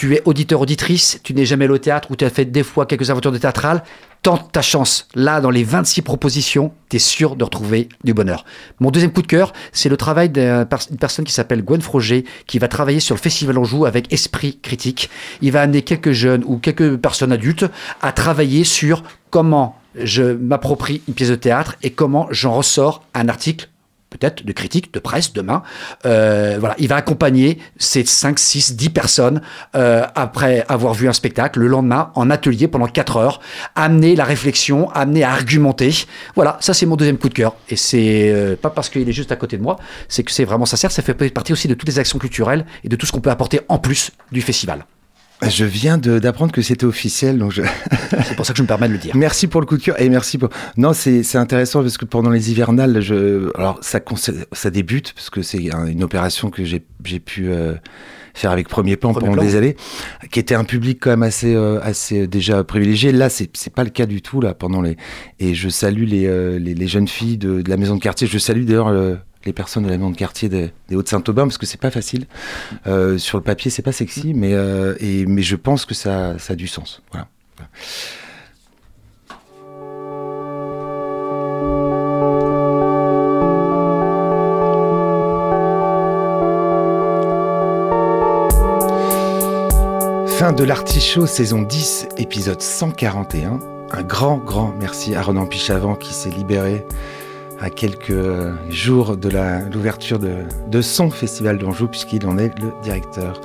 Speaker 2: Tu es auditeur, auditrice, tu n'es jamais allé au théâtre ou tu as fait des fois quelques aventures de théâtrales. Tente ta chance. Là, dans les 26 propositions, tu es sûr de retrouver du bonheur. Mon deuxième coup de cœur, c'est le travail d'une personne qui s'appelle Gwen Froger, qui va travailler sur le Festival Anjou avec esprit critique. Il va amener quelques jeunes ou quelques personnes adultes à travailler sur comment je m'approprie une pièce de théâtre et comment j'en ressors un article peut-être de critique, de presse demain. Euh, voilà, il va accompagner ces 5, 6, 10 personnes euh, après avoir vu un spectacle le lendemain en atelier pendant 4 heures, amener la réflexion, amener à argumenter. Voilà, ça c'est mon deuxième coup de cœur. Et c'est euh, pas parce qu'il est juste à côté de moi, c'est que c'est vraiment sincère, ça fait partie aussi de toutes les actions culturelles et de tout ce qu'on peut apporter en plus du festival.
Speaker 1: Je viens d'apprendre que c'était officiel, donc je,
Speaker 2: C'est pour ça que je me permets de le dire.
Speaker 1: Merci pour le coup de cœur et merci pour. Non, c'est c'est intéressant parce que pendant les hivernales, je alors ça ça débute parce que c'est un- une opération que j'ai j'ai pu euh, faire avec Premier Plan
Speaker 2: Premier
Speaker 1: pendant
Speaker 2: Plan.
Speaker 1: des années, qui était un public quand même assez euh, assez déjà privilégié. Là, c'est c'est pas le cas du tout là pendant les et je salue les euh, les, les jeunes filles de, de la maison de quartier. Je salue d'ailleurs euh, les personnes de la maison de quartier des, des Hauts-de-Saint-Aubin parce que c'est pas facile. Euh, sur le papier, c'est pas sexy, mais euh, et mais je pense que ça ça a du sens. Voilà. Fin de l'Artichaut, saison 10, épisode 141. Un grand, grand merci à Ronan Pichavant qui s'est libéré à quelques jours de l'ouverture de, son festival d'Anjou, puisqu'il en est le directeur.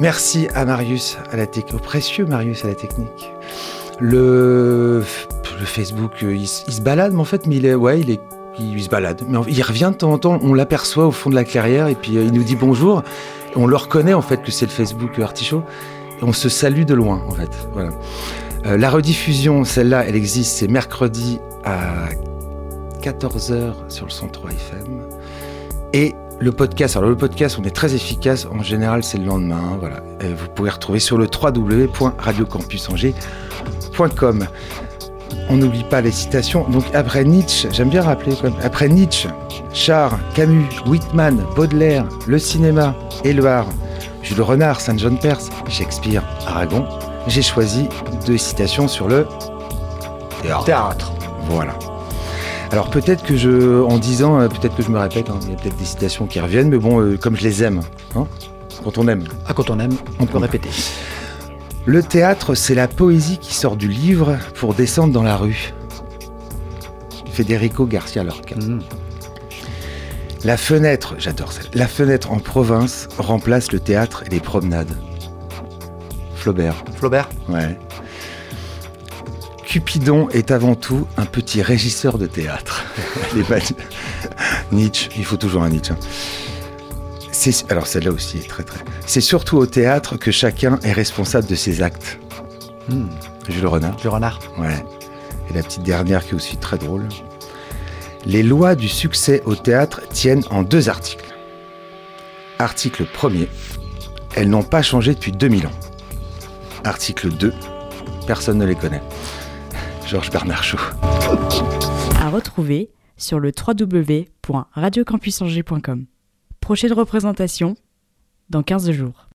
Speaker 1: Merci à Marius, à la technique, au précieux Marius à la technique. Le, Facebook, euh, il, se balade, mais en fait, mais il est, ouais, il est, il, se balade. Mais il revient de temps en temps, on l'aperçoit au fond de la clairière, et puis euh, il nous dit bonjour. On le reconnaît en fait que c'est le Facebook Artichaut. Et on se salue de loin en fait. Euh, la rediffusion, celle-là, elle existe, c'est mercredi à 14h sur le 103 FM. Et le podcast, alors le podcast, on est très efficace. En général, c'est le lendemain. Voilà. Et vous pouvez retrouver sur le www.radiocampusangers.com. On n'oublie pas les citations. Donc après Nietzsche, j'aime bien rappeler quand même, après Nietzsche, Char, Camus, Whitman, Baudelaire, le cinéma, Éluard, Jules Renard, Saint-John Perse, Shakespeare, Aragon, j'ai choisi deux citations sur le théâtre.
Speaker 2: Théâtre.
Speaker 1: Voilà. Alors peut-être que je, en disant, euh, peut-être que je me répète, hein, il y a peut-être des citations qui reviennent, mais bon, euh, comme je les aime, hein, quand on aime.
Speaker 2: Ah, quand on aime, on peut répéter.
Speaker 1: Le théâtre, c'est la poésie qui sort du livre pour descendre dans la rue. Federico Garcia Lorca.
Speaker 2: Mmh.
Speaker 1: La fenêtre, j'adore ça. La fenêtre en province remplace le théâtre et les promenades. Flaubert,
Speaker 2: Flaubert?
Speaker 1: Ouais. Cupidon est avant tout un petit régisseur de théâtre. Les Nietzsche, il faut toujours un Nietzsche. hein. C'est- alors celle-là aussi est très très. C'est surtout au théâtre que chacun est responsable de ses actes.
Speaker 2: Mmh.
Speaker 1: Jules Renard.
Speaker 2: Le renard.
Speaker 1: Ouais. Et la petite dernière qui est aussi très drôle. Les lois du succès au théâtre tiennent en deux articles. Article 1er. Elles n'ont pas changé depuis 2000 ans. Article 2. Personne ne les connaît. Georges Bernard Shaw.
Speaker 4: À retrouver sur le www.radiocampusangers.com. Prochaine représentation dans 15 jours.